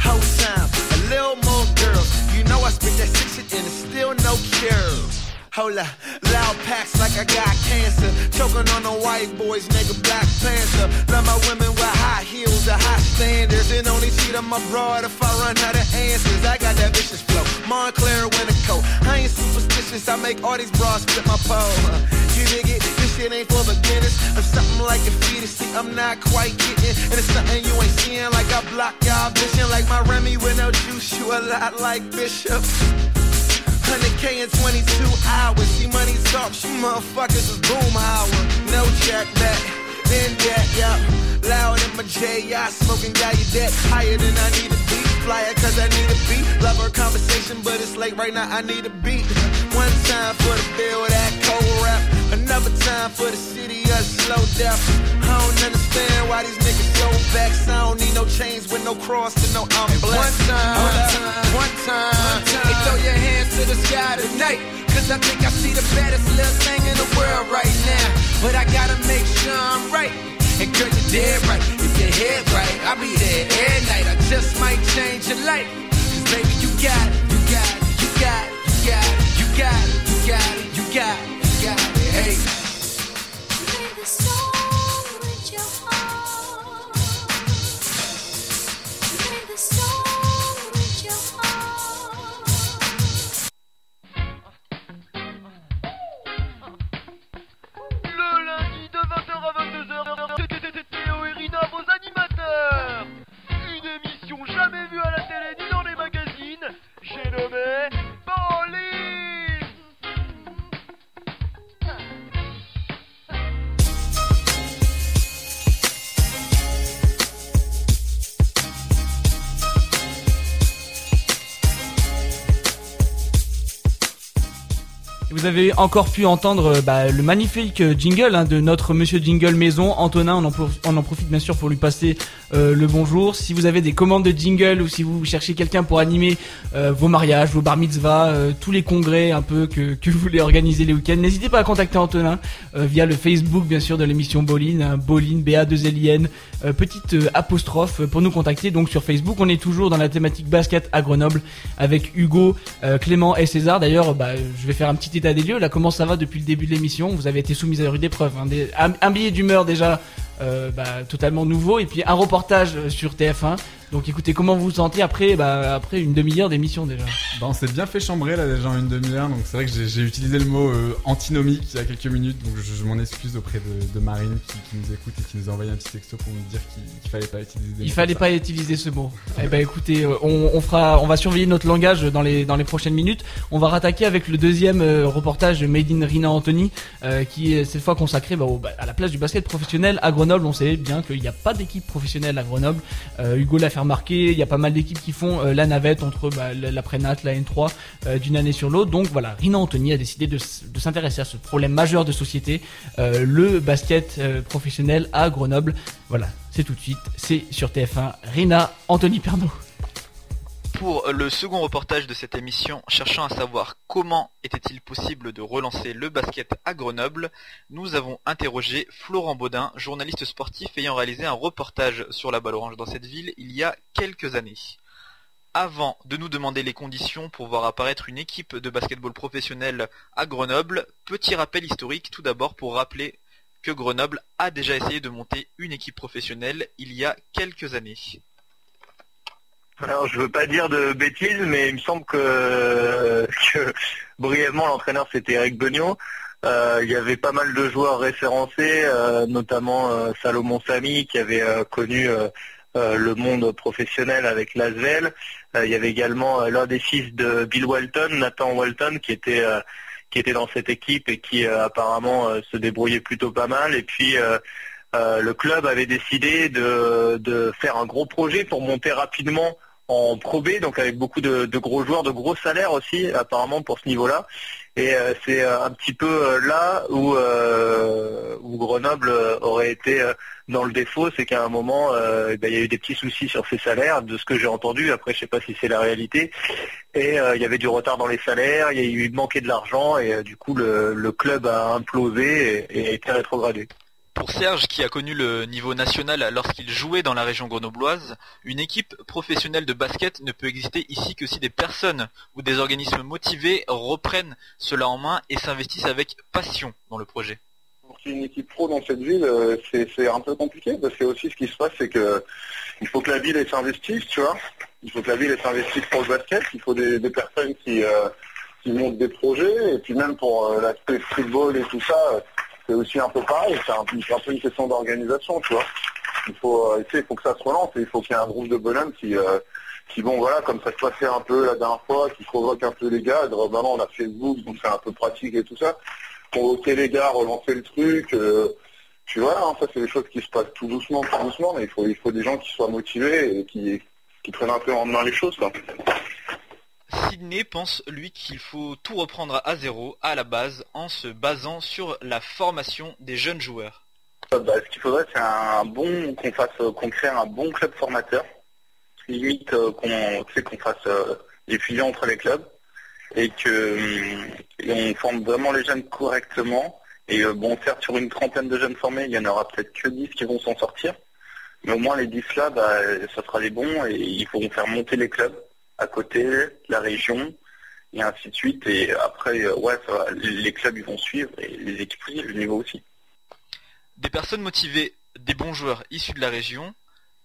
[laughs] Whole time, a little more girls. You know I spit that sick shit and it's still no cure. Hold up, loud packs like I got cancer. Choking on the white boys, nigga, Black Panther. Love my women with high heels, the high standards. And only cheat on my broad if I run out of answers. I got that vicious flow. Montclair winter coat. I ain't superstitious, I make all these bras flip my pole. You dig it? This shit ain't for beginners. I'm something like a fetus. See, I'm not quite getting. And it's something you ain't seeing. Like I block y'all vision. Like my Remy with no juice. You a lot like Bishop. 100k in 22 hours. See money talk, you motherfuckers is boom hour. No check back, then that, yup. Loud in my J, I smoking got you that higher than I need to be. Flyer cause I need a beat. Love her conversation, but it's late right now, I need a beat. One time for the bill, that cold rap. Another time for the city of slow death. I don't understand why these niggas so vexed. I don't need no chains with no cross and no I'm blessed. One time, one time, one time. Hey, throw your hands to the sky tonight. Cause I think I see the baddest little thing in the world right now. But I gotta make sure I'm right. And girl, you're dead right. If your head right, I'll be there every night. I just might change your life. Cause baby, you got it, you got it, you got it, you got it, you got it, you got it, you got it, eight. Vous avez encore pu entendre euh, bah, le magnifique euh, jingle hein, de notre monsieur jingle maison, Antonin. On en, prof- on en profite bien sûr pour lui passer euh, le bonjour. Si vous avez des commandes de jingle ou si vous cherchez quelqu'un pour animer euh, vos mariages, vos bar mitzvahs, euh, tous les congrès un peu que, que vous voulez organiser les week-ends, n'hésitez pas à contacter Antonin via le Facebook bien sûr de l'émission Boline, hein, Boline, BA2LIN, euh, petite apostrophe pour nous contacter. Donc sur Facebook, on est toujours dans la thématique basket à Grenoble avec Hugo, Clément et César. D'ailleurs, bah, je vais faire un petit état des lieux. Là, comment ça va depuis le début de l'émission? Vous avez été soumis à rude épreuve. Hein. Des- un, billet d'humeur déjà bah, totalement nouveau et puis un reportage euh, sur TF1. Donc écoutez, comment vous vous sentez après, bah, après une demi-heure d'émission déjà Bah, on s'est bien fait chambrer là déjà en une demi-heure, donc c'est vrai que j'ai- utilisé le mot euh, antinomique il y a quelques minutes, donc je, je m'en excuse auprès de, de Marine qui, qui nous écoute et qui nous a envoyé un petit texto pour nous dire qu'il qu'il fallait pas utiliser des Il fallait pas utiliser ce mot. Eh ben écoutez, euh, on, on fera, on va surveiller notre langage dans les dans les prochaines minutes. On va rattaquer avec le deuxième euh, reportage de Made in Rina Anthony, euh, qui est cette fois consacré bah, au- bah, à la place du basket professionnel à Grenoble. On sait bien qu'il n'y a pas d'équipe professionnelle à Grenoble. Euh, Hugo remarquer. Il y a pas mal d'équipes qui font euh, la navette entre bah, la la Prénat, la N3 euh, d'une année sur l'autre. Donc voilà, Rina Anthony a décidé de, s'intéresser à ce problème majeur de société, euh, le basket professionnel à Grenoble. Voilà, c'est tout de suite, c'est sur TF1. Rina Anthony Pernaud. Pour le second reportage de cette émission, cherchant à savoir comment était-il possible de relancer le basket à Grenoble, nous avons interrogé Florent Baudin, journaliste sportif ayant réalisé un reportage sur la balle orange dans cette ville il y a quelques années. Avant de nous demander les conditions pour voir apparaître une équipe de basketball professionnelle à Grenoble, petit rappel historique tout d'abord pour rappeler que Grenoble a déjà essayé de monter une équipe professionnelle il y a quelques années. Alors je veux pas dire de bêtises, mais il me semble que, que brièvement l'entraîneur c'était Eric Beugnot. Euh, il y avait pas mal de joueurs référencés, euh, notamment euh, Salomon Samy qui avait euh, connu euh, euh, le monde professionnel avec l'Asvel. Euh, il y avait également euh, l'un des fils de Bill Walton, Nathan Walton, qui était euh, qui était dans cette équipe et qui euh, apparemment euh, se débrouillait plutôt pas mal. Et puis euh, euh, le club avait décidé de, de faire un gros projet pour monter rapidement en Pro donc avec beaucoup de, gros joueurs, de gros salaires aussi, apparemment pour ce niveau-là. Et euh, c'est euh, un petit peu euh, là où, Grenoble aurait été dans le défaut, c'est qu'à un moment, eh ben, il y a eu des petits soucis sur ses salaires, de ce que j'ai entendu. Après, je sais pas si c'est la réalité. Et il y avait du retard dans les salaires, il y a eu il manquait de l'argent, et du coup, le, club a implosé et a été rétrogradé. Pour Serge, qui a connu le niveau national lorsqu'il jouait dans la région grenobloise, une équipe professionnelle de basket ne peut exister ici que si des personnes ou des organismes motivés reprennent cela en main et s'investissent avec passion dans le projet. Pour qu'il y ait une équipe pro dans cette ville, euh, c'est un peu compliqué parce que aussi ce qui se passe, c'est que il faut que la ville s'investisse, tu vois. Il faut que la ville s'investisse pour le basket. Il faut des, personnes qui euh, qui montent des projets et puis même pour euh, l'aspect streetball et tout ça, c'est aussi un peu pareil. C'est un, peu une question d'organisation, tu vois. Il faut, euh, il faut que ça se relance et il faut qu'il y ait un groupe de bonhommes qui euh, qui vont voilà comme ça se passait un peu la dernière fois, qui convoquent un peu les gars. Alors, Maintenant on a Facebook, donc c'est un peu pratique et tout ça convoquer les gars, relancer le truc. euh, tu vois, hein, ça c'est des choses qui se passent tout doucement, tout doucement, mais il faut, il faut des gens qui soient motivés et qui, qui prennent un peu en main les choses. Sidney pense, lui, qu'il faut tout reprendre à zéro, à la base, en se basant sur la formation des jeunes joueurs. Euh, bah, ce qu'il faudrait, c'est un bon qu'on fasse, euh, qu'on crée un bon club formateur. Limite euh, qu'on, qu'on fasse euh, des fusions entre les clubs et que et on forme vraiment les jeunes correctement. Et euh, bon, certes, sur une trentaine de jeunes formés, il y en aura peut-être que 10 qui vont s'en sortir. Mais au moins les 10 là, bah, ça sera les bons et il faut faire monter les clubs à côté, la région, et ainsi de suite. Et après, euh, ouais, ça va, les clubs ils vont suivre et les équipes aussi, le niveau aussi. Des personnes motivées, des bons joueurs issus de la région,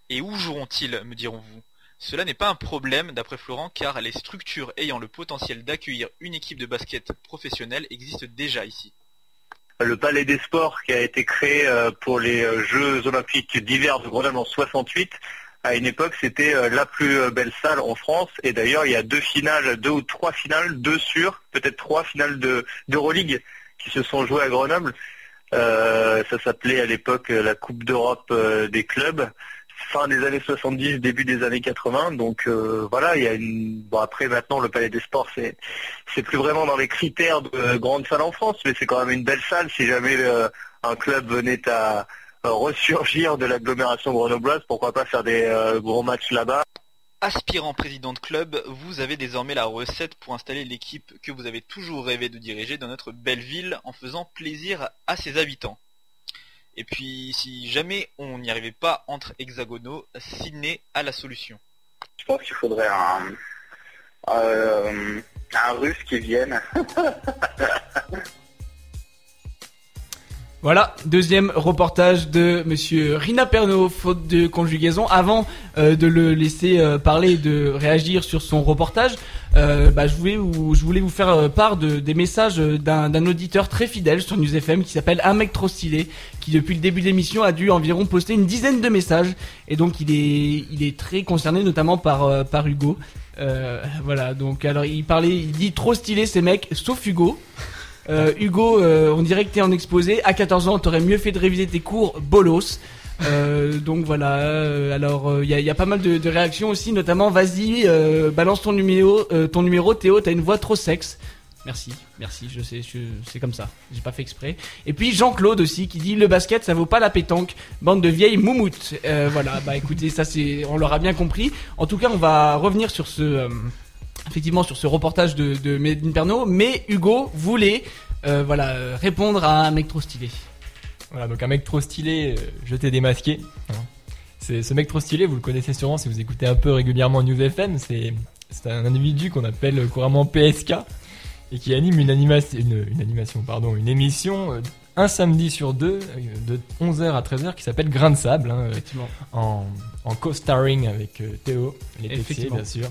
et où joueront-ils, me diront-vous Cela n'est pas un problème, d'après Florent, car les structures ayant le potentiel d'accueillir une équipe de basket professionnelle existent déjà ici. Le Palais des Sports qui a été créé euh, pour les euh, Jeux Olympiques d'hiver de Grenoble en 68, à une époque c'était euh, la plus euh, belle salle en France et d'ailleurs il y a deux finales, deux ou trois finales, deux sur, peut-être trois finales de d'Euroleague qui se sont jouées à Grenoble. Euh, ça s'appelait à l'époque la Coupe d'Europe des clubs, fin des années 70, début des années 80. Donc voilà, il y a une. Bon après maintenant le Palais des Sports c'est c'est plus vraiment dans les critères de grande salle en France, mais c'est quand même une belle salle si jamais un club venait à ressurgir de l'agglomération grenobloise, pourquoi pas faire des euh, gros matchs là-bas. Aspirant président de club, vous avez désormais la recette pour installer l'équipe que vous avez toujours rêvé de diriger dans notre belle ville en faisant plaisir à ses habitants. Et puis, si jamais on n'y arrivait pas entre hexagonaux, Sydney a la solution. Je pense qu'il faudrait un, euh, un russe qui vienne. [laughs] Voilà, deuxième reportage de monsieur Rina Pernaud, faute de conjugaison. Avant euh, de le laisser euh, parler et de réagir sur son reportage, euh, bah, je, voulais vous, je voulais vous faire euh, part de, des messages euh, d'un auditeur très fidèle sur News FM qui s'appelle Un mec trop stylé, qui depuis le début de l'émission a dû environ poster une dizaine de messages. Et donc il est, il est très concerné notamment par, euh, par Hugo. Voilà, donc alors il parlait, il dit trop stylé ces mecs, sauf Hugo. Euh, Hugo, euh, on dirait que t'es en exposé. À 14 ans, t'aurais mieux fait de réviser tes cours bolos. Euh, donc voilà. alors il y, a, pas mal de, réactions aussi, notamment. Vas-y, balance ton numéro, ton numéro. Théo, t'as une voix trop sexe. Merci, merci, je sais, c'est comme ça, j'ai pas fait exprès. Et puis Jean-Claude aussi qui dit le basket ça vaut pas la pétanque, bande de vieilles moumoutes. Voilà, bah écoutez, ça c'est, on l'aura bien compris. En tout cas, on va revenir sur ce, effectivement sur ce reportage de, de Made in Perno, mais Hugo voulait, euh, voilà, euh, répondre à un mec trop stylé. Voilà, donc un mec trop stylé, euh, je t'ai démasqué. C'est ce mec trop stylé, vous le connaissez sûrement si vous écoutez un peu régulièrement News FM. C'est un individu qu'on appelle couramment PSK et qui anime une animation, une, une animation, pardon, une émission euh, un samedi sur deux de 11h à 13h qui s'appelle Grain de sable, hein, en, en co-starring avec euh, Théo, les Texiers, Effectivement. bien sûr.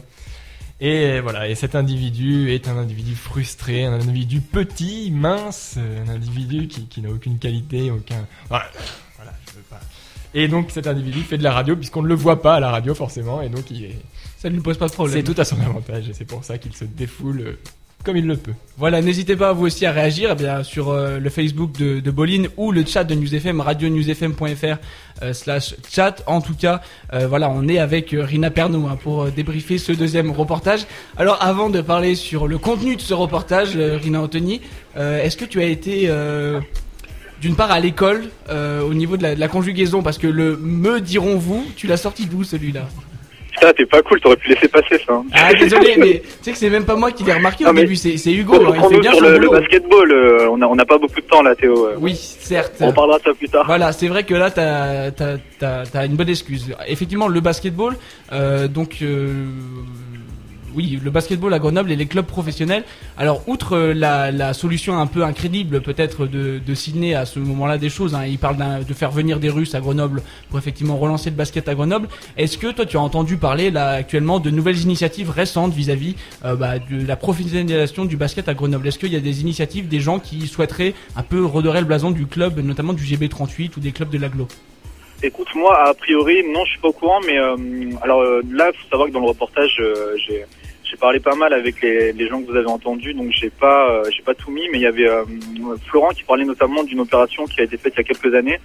Et voilà, et cet individu est un individu frustré, un individu petit, mince, un individu qui, qui n'a aucune qualité, aucun. Voilà, voilà, je veux pas. Et donc cet individu fait de la radio puisqu'on ne le voit pas à la radio forcément, et donc il est. Ça ne lui pose pas de problème. C'est tout à son avantage, et c'est pour ça qu'il se défoule euh, comme il le peut. Voilà, n'hésitez pas vous aussi à réagir eh sur euh, le Facebook de, de Boline ou le chat de NewsFM, radionewsfm.fr euh, slash chat. En tout cas, euh, voilà, on est avec Rina Pernaud hein, pour débriefer ce deuxième reportage. Alors avant de parler sur le contenu de ce reportage, Rina Anthony, est-ce que tu as été d'une part à l'école au niveau de la, de la conjugaison? Parce que le me dirons-vous, tu l'as sorti d'où celui-là? Putain, t'es pas cool, t'aurais pu laisser passer ça. hein. Ah désolé, [laughs] mais tu sais que c'est même pas moi qui l'ai remarqué Non, au début, c'est Hugo. hein, il fait bien sur le, basketball, euh, on a, on n'a pas beaucoup de temps là, Théo. euh. Oui, certes. On parlera de ça plus tard. Voilà, c'est vrai que là, t'as as, une bonne excuse. Effectivement, le basketball, euh, donc euh, oui, le basketball à Grenoble et les clubs professionnels. Alors, outre euh, la, solution un peu incrédible peut-être de, de Sydney à ce moment-là des choses, hein, il parle de faire venir des Russes à Grenoble pour effectivement relancer le basket à Grenoble. Est-ce que toi, tu as entendu parler là actuellement de nouvelles initiatives récentes vis-à-vis euh, bah, de la professionnalisation du basket à Grenoble? Est-ce qu'il y a des initiatives, des gens qui souhaiteraient un peu redorer le blason du club, notamment du GB38 ou des clubs de l'aglo Écoute, moi, a priori, non, je suis pas au courant, mais euh, alors euh, là, faut savoir que dans le reportage, j'ai j'ai parlé pas mal avec les, gens que vous avez entendus, donc j'ai pas euh, j'ai pas tout mis, mais il y avait euh, Florent qui parlait notamment d'une opération qui a été faite il y a quelques années,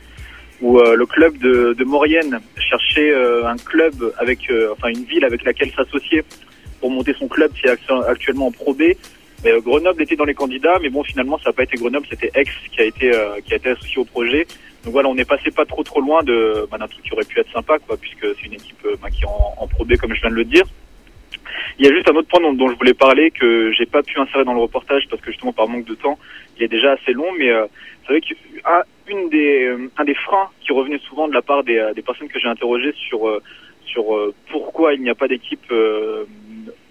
où euh, le club de, Maurienne cherchait un club avec, enfin une ville avec laquelle s'associer pour monter son club qui est actu- actuellement en Pro B. Mais Grenoble était dans les candidats, mais bon, finalement, ça n'a pas été Grenoble, c'était Aix qui a été qui a été associé au projet. Donc voilà, on est passé pas trop trop loin de bah, d'un truc qui aurait pu être sympa, quoi, puisque c'est une équipe bah, qui est en, en Pro B, comme je viens de le dire. Il y a juste un autre point dont, je voulais parler que j'ai pas pu insérer dans le reportage parce que justement par manque de temps, il est déjà assez long. Mais euh, c'est vrai qu'un des euh, un des freins qui revenait souvent de la part des, euh, des personnes que j'ai interrogées sur sur pourquoi il n'y a pas d'équipe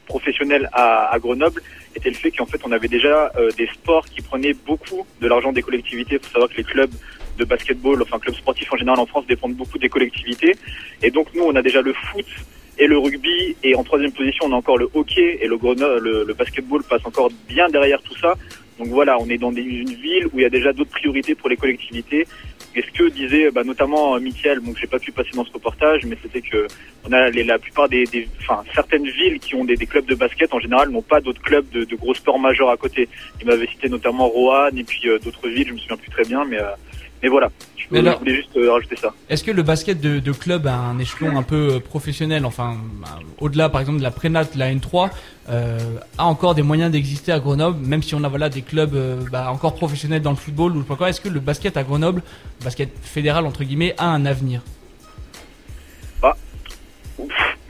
professionnelle à, à Grenoble était le fait qu'en fait on avait déjà des sports qui prenaient beaucoup de l'argent des collectivités. Il faut savoir que les clubs de basketball, enfin clubs sportifs en général en France dépendent beaucoup des collectivités. Et donc nous on a déjà le foot et le rugby et en troisième position on a encore le hockey et le, le, le basketball passe encore bien derrière tout ça. Donc voilà, on est dans des- une ville où il y a déjà d'autres priorités pour les collectivités. Et ce que disait bah, notamment euh, Mickaël, donc j'ai pas pu passer dans ce reportage, mais c'était que on a les, la plupart des, des- enfin certaines villes qui ont des, des clubs de basket en général n'ont pas d'autres clubs de, de gros sports majeurs à côté. Il m'avait cité notamment Roanne et puis euh, d'autres villes, je me souviens plus très bien, mais euh, mais voilà. Je, Mais voulais- alors- je voulais juste euh, rajouter ça. Est-ce que le basket de, de club à un échelon un peu euh, professionnel, enfin bah, au-delà par exemple de la prénat, de la N3, euh, a encore des moyens d'exister à Grenoble, même si on a voilà des clubs euh, bah, encore professionnels dans le football ou. Est-ce que le basket à Grenoble, le basket fédéral entre guillemets, a un avenir?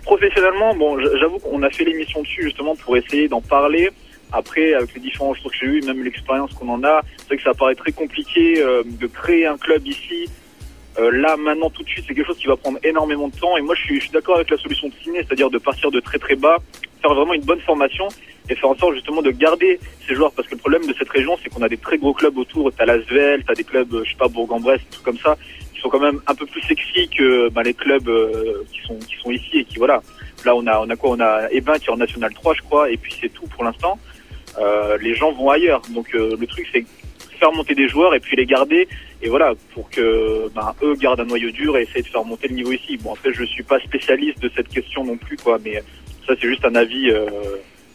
Professionnellement, bon, j'avoue qu'on a fait l'émission dessus justement pour essayer d'en parler. Après, avec les différents retours que j'ai eu, même l'expérience qu'on en a, c'est vrai que ça paraît très compliqué euh, de créer un club ici. Euh, là, maintenant, tout de suite, c'est quelque chose qui va prendre énormément de temps. Et moi, je suis, d'accord avec la solution de Ciné, c'est-à-dire de partir de très très bas, faire vraiment une bonne formation et faire en sorte justement de garder ces joueurs. Parce que le problème de cette région, c'est qu'on a des très gros clubs autour. T'as l'Asvel, t'as des clubs, je sais pas, Bourg-en-Bresse, trucs comme ça, qui sont quand même un peu plus sexy que bah, les clubs euh, qui sont qui sont ici et qui voilà. Là, on a on a quoi? On a Ebin qui est en National 3, je crois, et puis c'est tout pour l'instant. Euh, les gens vont ailleurs. Donc euh, le truc, c'est faire monter des joueurs et puis les garder. Et voilà, pour que ben, eux gardent un noyau dur et essayer de faire monter le niveau ici. Bon, après, je suis pas spécialiste de cette question non plus, quoi, mais ça, c'est juste un avis, euh,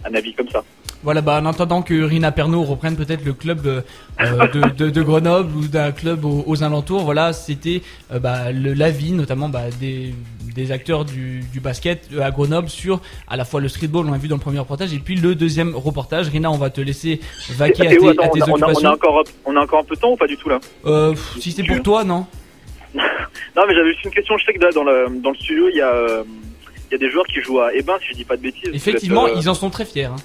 un avis comme ça. Voilà, bah, en attendant que Rina Pernaud reprenne peut-être le club euh, euh, de, de, de Grenoble ou d'un club aux, aux alentours, voilà, c'était euh, bah, l'avis notamment bah, des, des acteurs du, du basket à Grenoble sur à la fois le streetball, on l'a vu dans le premier reportage, et puis le deuxième reportage. Rina, on va te laisser vaquer à tes, Théo, attends, à tes on, a, on, a, on, occupations. a encore, on a encore un peu de temps ou pas du tout là? Euh, si c'est pour toi, non? [laughs] Non, mais j'avais juste une question. Je sais que là, dans le, dans le studio, il y a, y a des joueurs qui jouent à Ebin, si je dis pas de bêtises. Effectivement, êtes, euh, ils en sont très fiers. hein.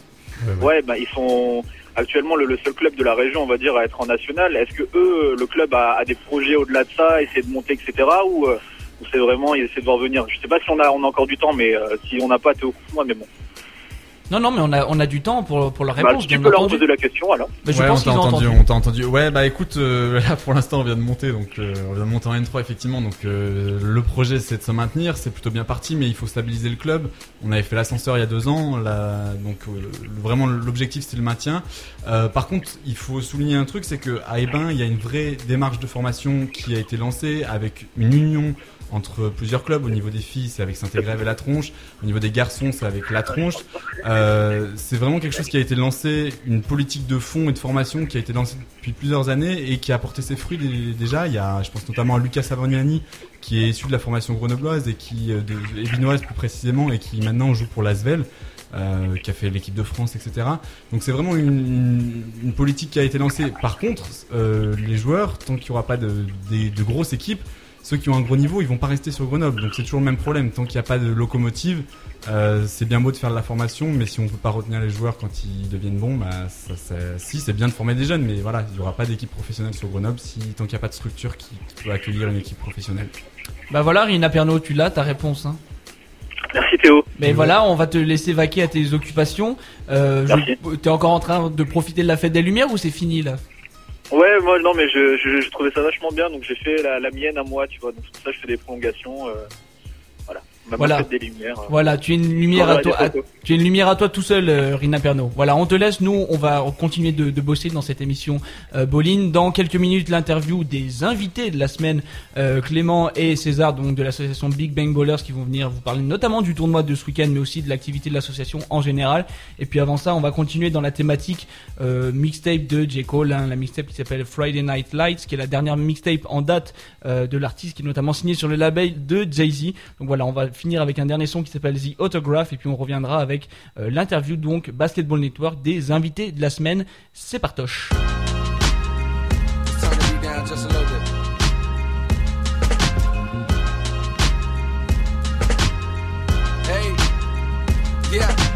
Ouais, bah, ils sont actuellement le, le seul club de la région, on va dire, à être en national. Est-ce que eux, le club a, a des projets au-delà de ça, essayer de monter, etc. Ou, euh, ou c'est vraiment, ils essaient de voir venir? Je sais pas si on a, on a encore du temps, mais euh, si on n'a pas, t'es au courant, mais bon. Non, non, mais on a, on a du temps pour, pour leur Bah, réponse. si tu peux leur poser la question alors. Bah, je ouais, pense on t'a qu'ils ont entendu, entendu. on t'a entendu. Ouais, bah écoute, euh, là pour l'instant on vient de monter, donc euh, on vient de monter en N3 effectivement. Donc euh, le projet c'est de se maintenir, c'est plutôt bien parti, mais il faut stabiliser le club. On avait fait l'ascenseur il y a deux ans, là, donc euh, vraiment l'objectif c'est le maintien. Euh, par contre, il faut souligner un truc, c'est que à Ebin il y a une vraie démarche de formation qui a été lancée avec une union entre plusieurs clubs. Au niveau des filles, c'est avec Saint-Égrève et La Tronche. Au niveau des garçons, c'est avec La Tronche. Euh, c'est vraiment quelque chose qui a été lancé, une politique de fond et de formation qui a été lancée depuis plusieurs années et qui a porté ses fruits dé- déjà. Il y a, je pense notamment à Lucas Savognani, qui est issu de la formation grenobloise et qui, euh, de, et binoise plus précisément, et qui maintenant joue pour l'Asvel. Euh, qui a fait l'équipe de France, etc. Donc c'est vraiment une, politique qui a été lancée. Par contre, euh, les joueurs, tant qu'il n'y aura pas de grosses équipes, ceux qui ont un gros niveau, ils vont pas rester sur Grenoble. Donc c'est toujours le même problème. Tant qu'il n'y a pas de locomotive, euh, c'est bien beau de faire de la formation, mais si on peut pas retenir les joueurs quand ils deviennent bons, bah, ça, ça- si c'est bien de former des jeunes, mais voilà, il y aura pas d'équipe professionnelle sur Grenoble si tant qu'il n'y a pas de structure qui, qui peut accueillir une équipe professionnelle. Bah voilà, Rina Pernaud, tu l'as, ta réponse. Hein. Merci Théo. Mais voilà, on va te laisser vaquer à tes occupations. Euh, je- T'es encore en train de profiter de la fête des Lumières ou c'est fini là? Ouais, moi non, mais je, je, je trouvais ça vachement bien, donc j'ai fait la, la mienne à moi, tu vois. Donc pour ça je fais des prolongations. Euh, voilà. Des lumières. euh. Voilà, tu es une lumière à toi, à- tu es une lumière à toi tout seul, euh, Rina Pernaud. Voilà, on te laisse. Nous, on va continuer de, de bosser dans cette émission euh, Boline. Dans quelques minutes, l'interview des invités de la semaine, euh, Clément et César, donc de l'association Big Bang Ballers, qui vont venir vous parler notamment du tournoi de ce week-end, mais aussi de l'activité de l'association en général. Et puis avant ça, on va continuer dans la thématique euh, mixtape de J Cole, hein, la mixtape qui s'appelle Friday Night Lights, qui est la dernière mixtape en date euh, de l'artiste, qui est notamment signé sur le label de Jay Z. Donc voilà, on va finir avec un dernier son qui s'appelle The Autograph, et puis on reviendra avec euh, l'interview donc Basketball Network des invités de la semaine. C'est partoche. Yeah.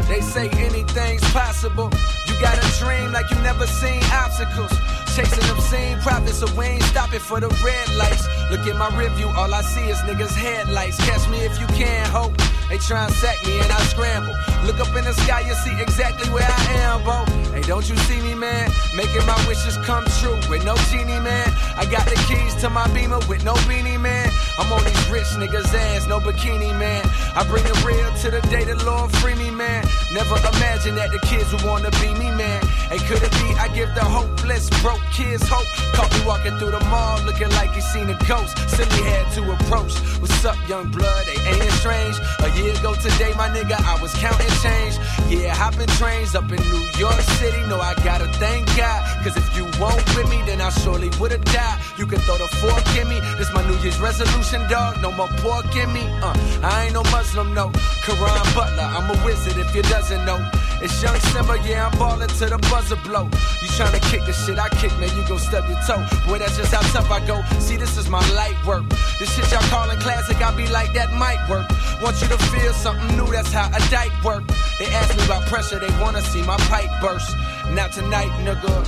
Chasing obscene profits, so we ain't stopping for the red lights. Look at my review, all I see is niggas' headlights. Catch me if you can, hope. They try and sack me and I scramble. Look up in the sky, you see exactly where I am, bro. Hey, don't you see me, man? Making my wishes come true with no genie, man. I got the keys to my beamer with no beanie, man. I'm on these rich niggas' ass, no bikini, man. I bring the real to the day the Lord free me, man. Never imagine that the kids would wanna be me, man. Hey, could it be I give the hopeless, broke kids hope? Caught me walking through the mall looking like he seen a ghost. Simply had to approach. What's up, young blood? They ain't it strange? A year ago today, my nigga, I was counting change. Yeah, hopping trains up in New York City. No, I gotta thank God. Cause if you won't with me, then I surely would've died. You can throw the fork in me. This my New Year's resolution, dog. No more pork in me. Uh, I ain't no Muslim, no. Quran Butler, I'm a wizard if you doesn't know. It's young Simba, yeah, I'm ballin' to the buzzer blow. You tryna kick the shit I kick, man, you gon' stub your toe. Boy, that's just how tough I go. See, this is my light work. This shit y'all callin' classic, I be like, that might work. Want you to feel something new, that's how a dike work. They ask me about pressure, they wanna see my pipe burst. Not tonight, nigga.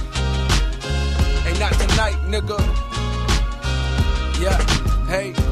Hey, not tonight, nigga. Yeah, hey.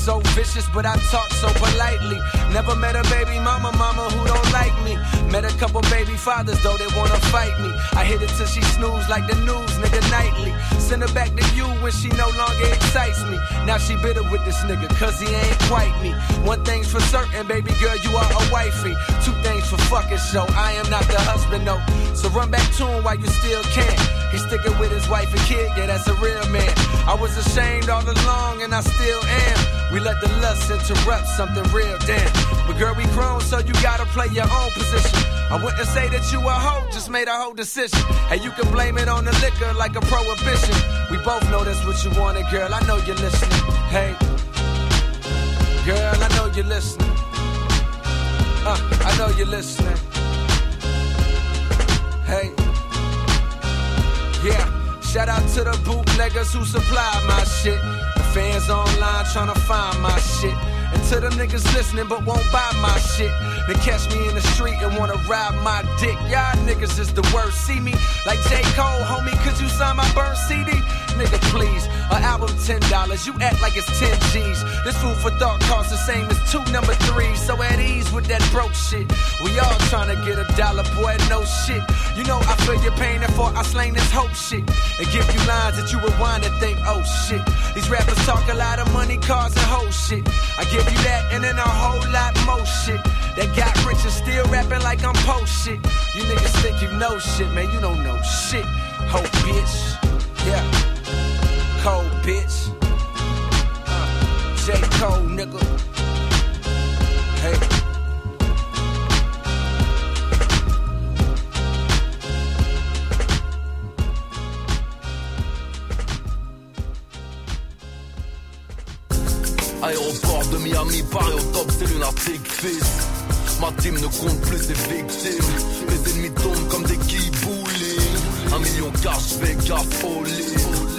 So vicious, but I talk so politely. Never met a baby mama, mama who don't like me. Met a couple baby fathers, though they wanna fight me. I hit it till she snooze like the news, nigga, nightly. Send her back to you when she no longer excites me. Now she bitter with this nigga, cause he ain't quite me. One thing's for certain, baby girl, you are a wifey. Two things for fucking show, I am not the husband, no. So run back to him while you still can. He's sticking with his wife and kid, yeah, that's a real man. I was ashamed all along, and I still am. We let the lust interrupt something real, damn. But girl, we grown, so you gotta play your own position. I wouldn't say that you a hoe, just made a whole decision. Hey, you can blame it on the liquor like a prohibition. We both know that's what you wanted, girl. I know you're listening. Hey, girl, I know you're listening. Uh, I know you're listening. Hey, yeah. Shout out to the bootleggers who supplied my shit. The fans online tryna find my shit. And to them niggas listening but won't buy my shit. They catch me in the street and wanna ride my dick. Y'all niggas is the worst. See me like J. Cole, homie, could you sign my burn CD? Nigga, please. An album $10. You act like it's 10 G's. This food for thought costs the same as two number threes. So at ease with that broke shit. We all tryna get a dollar, boy, no shit. You know I feel your pain, therefore I slang this hope shit. And give you lines that you rewind and think, oh shit. These rappers talk a lot of money, cars, and whole shit. I give you that and then a whole lot more shit. That got rich and still rapping like I'm post shit. You niggas think you know shit, man. You don't know shit. Ho bitch. Yeah. Cold bitch. J. Cole, nigga. Hey. Aéroport de Miami, Paris au top, c'est lunatique fils. Ma team ne compte plus ses victimes. Les ennemis tombent comme des bowling. Un million cash, Vegas, all-in.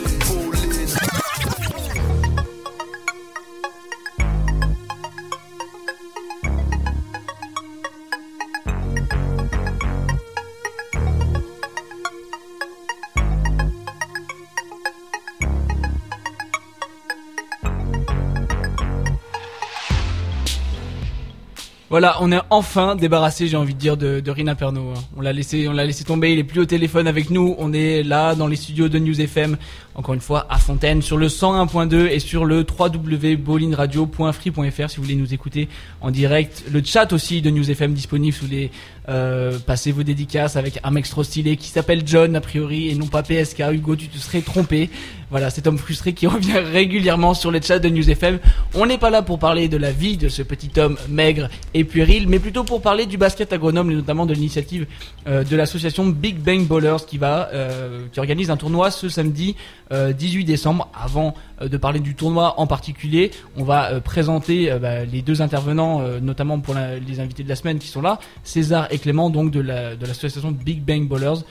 Voilà, on est enfin débarrassé, j'ai envie de dire, de, de Rina Perno. hein. On l'a laissé, on l'a laissé tomber. Il est plus au téléphone avec nous. On est là dans les studios de News FM, encore une fois à Fontaine, sur le 101.2 et sur le www.bolinradio.free.fr si vous voulez nous écouter en direct. Le chat aussi de News FM disponible. Si vous voulez euh, passer vos dédicaces avec un mec trop stylé qui s'appelle John a priori et non pas PSK. Hugo, tu te serais trompé. Voilà, cet homme frustré qui revient [laughs] régulièrement sur les chats de News FM. On n'est pas là pour parler de la vie de ce petit homme maigre et puéril, mais plutôt pour parler du basket à Grenoble et notamment de l'initiative euh, de l'association Big Bang Ballers qui va, euh, qui organise un tournoi ce samedi euh, 18 décembre. Avant euh, de parler du tournoi en particulier, on va euh, présenter euh, bah, les deux intervenants, euh, notamment pour les invités de la semaine qui sont là, César et Clément, donc de la de l'association Big Bang Ballers.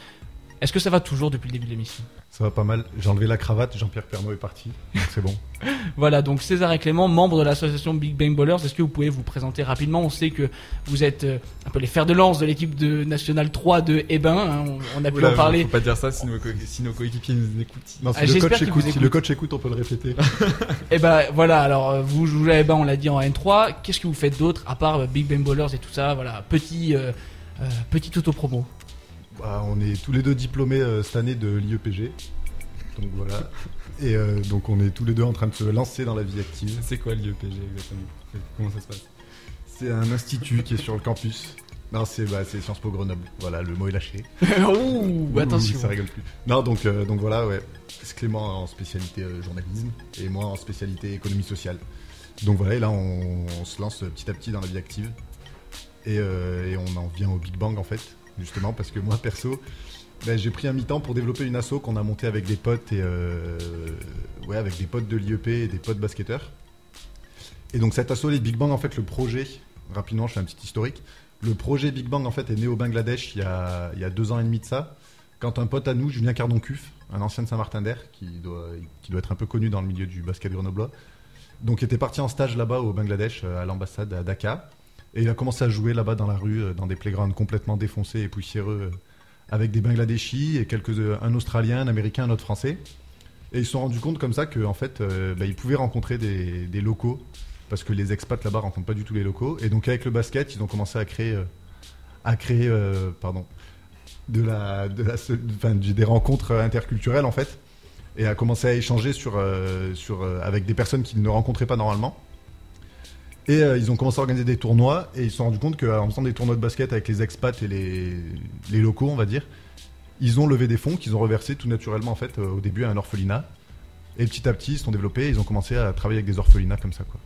Est-ce que ça va toujours depuis le début de l'émission? Ça va pas mal. J'ai enlevé la cravate, Jean-Pierre Pernaut est parti. C'est bon. [laughs] Voilà, donc César et Clément, membres de l'association Big Bang Ballers, est-ce que vous pouvez vous présenter rapidement? On sait que vous êtes euh, un peu les fers de lance de l'équipe de National 3 de Ebin, hein, on, on a pu Oula, en parler. Faut pas dire ça si nos, co- si nos coéquipiers nous écoutent. Non, si, Ah, le coach écoute, si le coach écoute, on peut le répéter. [laughs] Et ben voilà, alors euh, vous jouez à Ebin, on l'a dit en N3, qu'est-ce que vous faites d'autre à part euh, Big Bang Ballers et tout ça? Voilà, petit, euh, euh, petit auto-promo. Bah, on est tous les deux diplômés euh, cette année de l'IEPG. Donc voilà. [laughs] Et euh, donc on est tous les deux en train de se lancer dans la vie active. C'est quoi l'IEPG exactement? Comment ça se passe? C'est un institut qui est sur le campus. Non, c'est bah, c'est Sciences Po Grenoble. Voilà, le mot est lâché. [laughs] Ouh, attention. Ça rigole plus. Non, donc, euh, donc voilà, ouais. C'est Clément en spécialité euh, journalisme et moi en spécialité économie sociale. Donc voilà, et là on, on se lance petit à petit dans la vie active. Et, euh, et on en vient au Big Bang en fait, justement, parce que moi perso, ben, j'ai pris un mi-temps pour développer une asso qu'on a montée avec des potes et euh, ouais, avec des potes de l'IEP et des potes basketteurs. Et donc cette asso, les Big Bang, en fait, le projet, rapidement, je fais un petit historique. Le projet Big Bang, en fait, est né au Bangladesh il y a, deux ans et demi de ça, quand un pote à nous, Julien Cardon-Cuff, un ancien de Saint-Martin d'Air, qui doit, être un peu connu dans le milieu du basket grenoblois, donc était parti en stage là-bas au Bangladesh, euh, à l'ambassade à Dhaka, et il a commencé à jouer là-bas dans la rue, euh, dans des playgrounds complètement défoncés et poussiéreux, euh, avec des Bangladeshis quelques, euh, un Australien, un Américain, un autre Français. Et ils se sont rendus compte comme ça qu'en fait, euh, bah, ils pouvaient rencontrer des, locaux, parce que les expats là-bas rencontrent pas du tout les locaux. Et donc avec le basket, ils ont commencé à créer, à créer, pardon, de la, de la, enfin, des rencontres interculturelles en fait, et à commencer à échanger sur, sur, avec des personnes qu'ils ne rencontraient pas normalement. Et euh, ils ont commencé à organiser des tournois et ils se sont rendus compte qu'en faisant des tournois de basket avec les expats et les, locaux, on va dire, ils ont levé des fonds qu'ils ont reversés tout naturellement en fait euh, au début à un orphelinat. Et petit à petit, ils se sont développés et ils ont commencé à travailler avec des orphelinats comme ça quoi.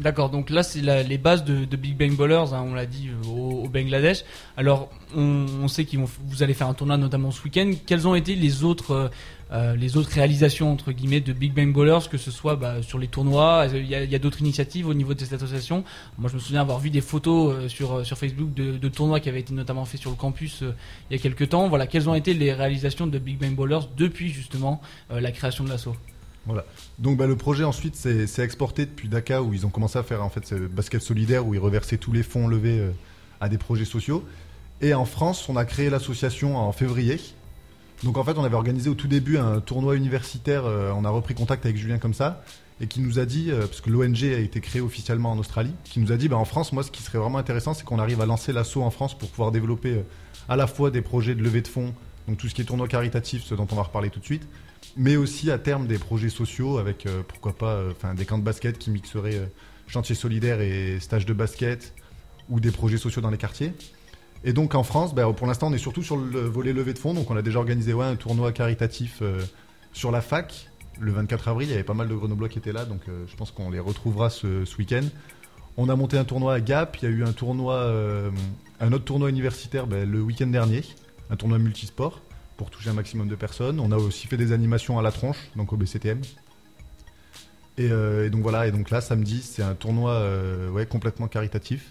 D'accord, donc là c'est les bases de, Big Bang Ballers, hein, on l'a dit euh, au, Bangladesh. Alors on, sait que vous allez faire un tournoi notamment ce week-end. Quelles ont été les autres, euh, euh, réalisations entre guillemets de Big Bang Ballers, que ce soit bah, sur les tournois, il y a, d'autres initiatives au niveau de cette association? Moi je me souviens avoir vu des photos sur, Facebook de, tournois qui avaient été notamment faits sur le campus il y a quelques temps. Voilà, quelles ont été les réalisations de Big Bang Ballers depuis justement la création de l'assaut? Voilà. Donc bah, le projet ensuite c'est exporté depuis Dakar où ils ont commencé à faire en fait ce basket solidaire où ils reversaient tous les fonds levés euh, à des projets sociaux. Et en France, on a créé l'association en février. Donc en fait, on avait organisé au tout début un tournoi universitaire. euh, on a repris contact avec Julien comme ça et qui nous a dit, euh, parce que l'ONG a été créée officiellement en Australie, qui nous a dit, bah, en France, moi, ce qui serait vraiment intéressant, c'est qu'on arrive à lancer l'assaut en France pour pouvoir développer à la fois des projets de levée de fonds, donc tout ce qui est tournoi caritatif, ce dont on va reparler tout de suite, mais aussi à terme des projets sociaux avec euh, pourquoi pas euh, des camps de basket qui mixeraient euh, chantier solidaire et stage de basket ou des projets sociaux dans les quartiers. Et donc en France, bah, pour l'instant on est surtout sur le volet levée de fonds, donc on a déjà organisé un tournoi caritatif sur la fac. Le 24 avril, il y avait pas mal de Grenoblois qui étaient là, donc je pense qu'on les retrouvera ce, week-end. On a monté un tournoi à Gap, il y a eu un tournoi, un autre tournoi universitaire bah, le week-end dernier, un tournoi multisport pour toucher un maximum de personnes. On a aussi fait des animations à la tronche, donc au BCTM. Et, euh, et donc voilà, et donc là samedi c'est un tournoi euh, ouais, complètement caritatif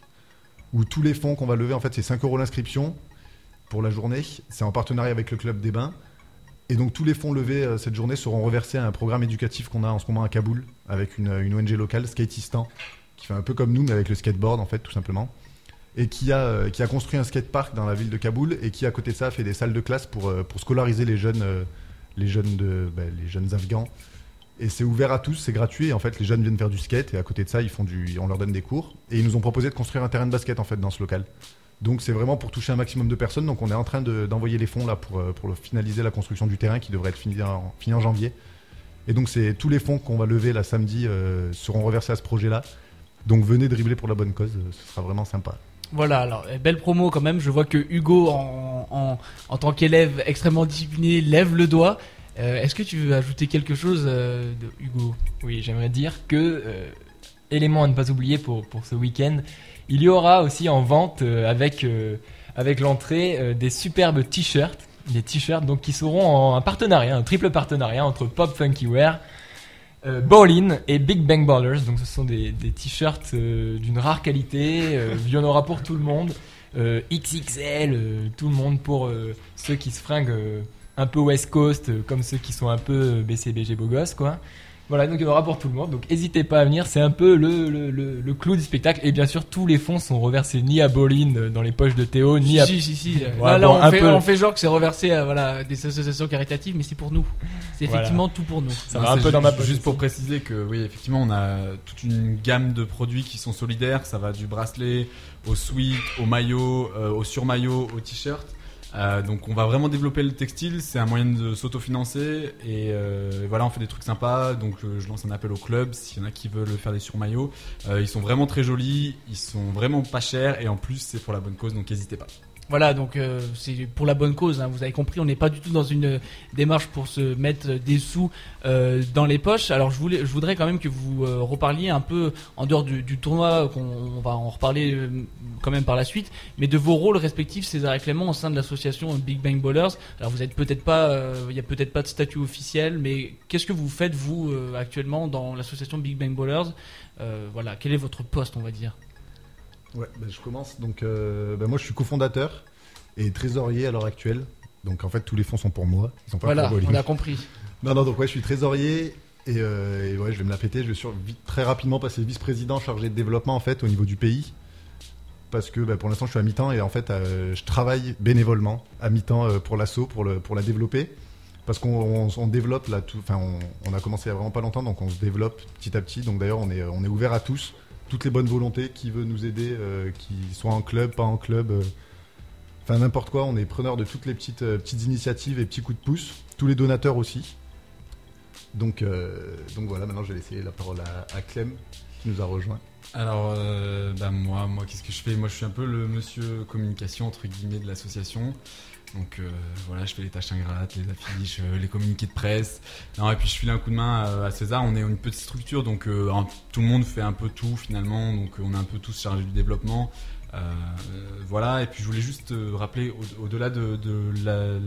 où tous les fonds qu'on va lever en fait c'est 5 euros l'inscription pour la journée. C'est en partenariat avec le club des bains. Et donc tous les fonds levés euh, cette journée seront reversés à un programme éducatif qu'on a en ce moment à Kaboul avec une, une ONG locale, Skateistan, qui fait un peu comme nous mais avec le skateboard en fait tout simplement. Et qui a, euh, qui a construit un skatepark dans la ville de Kaboul et qui à côté de ça fait des salles de classe pour, euh, pour scolariser les jeunes, euh, les jeunes, de, bah, les jeunes afghans. Et c'est ouvert à tous, c'est gratuit. Et en fait, les jeunes viennent faire du skate et à côté de ça, ils font du, on leur donne des cours. Et ils nous ont proposé de construire un terrain de basket en fait dans ce local. Donc c'est vraiment pour toucher un maximum de personnes. Donc on est en train de- d'envoyer les fonds là pour, pour finaliser la construction du terrain qui devrait être fini en, fini janvier. Et donc c'est tous les fonds qu'on va lever là samedi seront reversés à ce projet-là. Donc venez dribbler pour la bonne cause, ce sera vraiment sympa. Voilà, alors euh, belle promo quand même. Je vois que Hugo, en, en, en tant qu'élève extrêmement discipliné, lève le doigt. Euh, Est-ce que tu veux ajouter quelque chose, euh, Hugo? Oui, j'aimerais dire que, euh, élément à ne pas oublier pour, pour ce week-end, il y aura aussi en vente avec, avec l'entrée des superbes t-shirts. Des t-shirts donc qui seront en un partenariat, un triple partenariat entre Pop Funky Wear, euh, Ballin et Big Bang Ballers. Donc ce sont des, t-shirts euh, d'une rare qualité. euh, il y en aura pour tout le monde. Euh, XXL, euh, tout le monde pour ceux qui se fringuent un peu West Coast, comme ceux qui sont un peu BCBG beau quoi. Voilà, donc il y en aura pour tout le monde. Donc n'hésitez pas à venir, c'est un peu le, le, le, le clou du spectacle. Et bien sûr, tous les fonds sont reversés ni à Bolin euh, dans les poches de Théo, ni à. Si, si, si. Ouais, là, là, bon, on, fait, peu. on fait genre que c'est reversé à voilà, des associations caritatives, mais c'est pour nous. C'est Voilà. effectivement tout pour nous. Ça va un peu dans ma poche Juste pour préciser que oui, effectivement, on a toute une gamme de produits qui sont solidaires. Ça va du bracelet au sweat, au maillot, euh, au surmaillot, au t-shirt. Euh, donc on va vraiment développer le textile, c'est un moyen de s'autofinancer. Et euh, voilà on fait des trucs sympas. Donc euh, je lance un appel au club. S'il y en a qui veulent faire des surmaillots. Ils sont vraiment très jolis, ils sont vraiment pas chers. Et en plus c'est pour la bonne cause. Donc n'hésitez pas. Voilà, donc euh, c'est pour la bonne cause. hein, vous avez compris, on n'est pas du tout dans une euh, démarche pour se mettre des sous euh, dans les poches. Alors je voulais, voudrais quand même que vous euh, reparliez un peu en dehors du, tournoi, qu'on on va en reparler euh, quand même par la suite, mais de vos rôles respectifs, César et Clément, au sein de l'association Big Bang Ballers. Alors vous êtes peut-être pas, euh, il y a peut-être pas de statut officiel, mais qu'est-ce que vous faites vous euh, actuellement dans l'association Big Bang Ballers? Euh, Voilà, quel est votre poste, on va dire? Ouais, bah, je commence. Donc, euh, bah, moi, je suis cofondateur et trésorier à l'heure actuelle. Donc, en fait, tous les fonds sont pour moi. Ils sont pas Voilà, pour on a compris. Non, non, donc ouais, je suis trésorier et, euh, et ouais, je vais me la péter. Je vais sur, vite, très rapidement passer vice-président chargé de développement en fait au niveau du pays. Parce que bah, pour l'instant, je suis à mi-temps et en fait, euh, je travaille bénévolement à mi-temps euh, pour l'assaut, pour, le, pour la développer. Parce qu'on on, on développe là, tout, enfin, on, on a commencé il y a vraiment pas longtemps, donc on se développe petit à petit. Donc d'ailleurs, on est, on est ouvert à tous, toutes les bonnes volontés, qui veut nous aider, euh, qui soit en club, pas en club. euh, Enfin, n'importe quoi, on est preneur de toutes les petites, euh, petites initiatives et petits coups de pouce. Tous les donateurs aussi. Donc, donc voilà, maintenant je vais laisser la parole à, Clem qui nous a rejoint. Alors, bah, moi, moi, qu'est-ce que je fais? Moi, je suis un peu le monsieur communication entre guillemets de l'association. Donc euh, voilà, je fais les tâches ingrates, les affiches, euh, les communiqués de presse. Non, et puis je file un coup de main euh, à César. On est une petite structure, donc tout le monde fait un peu tout finalement. Donc on est un peu tous chargés du développement. Voilà, et puis je voulais juste rappeler, au- au-delà de,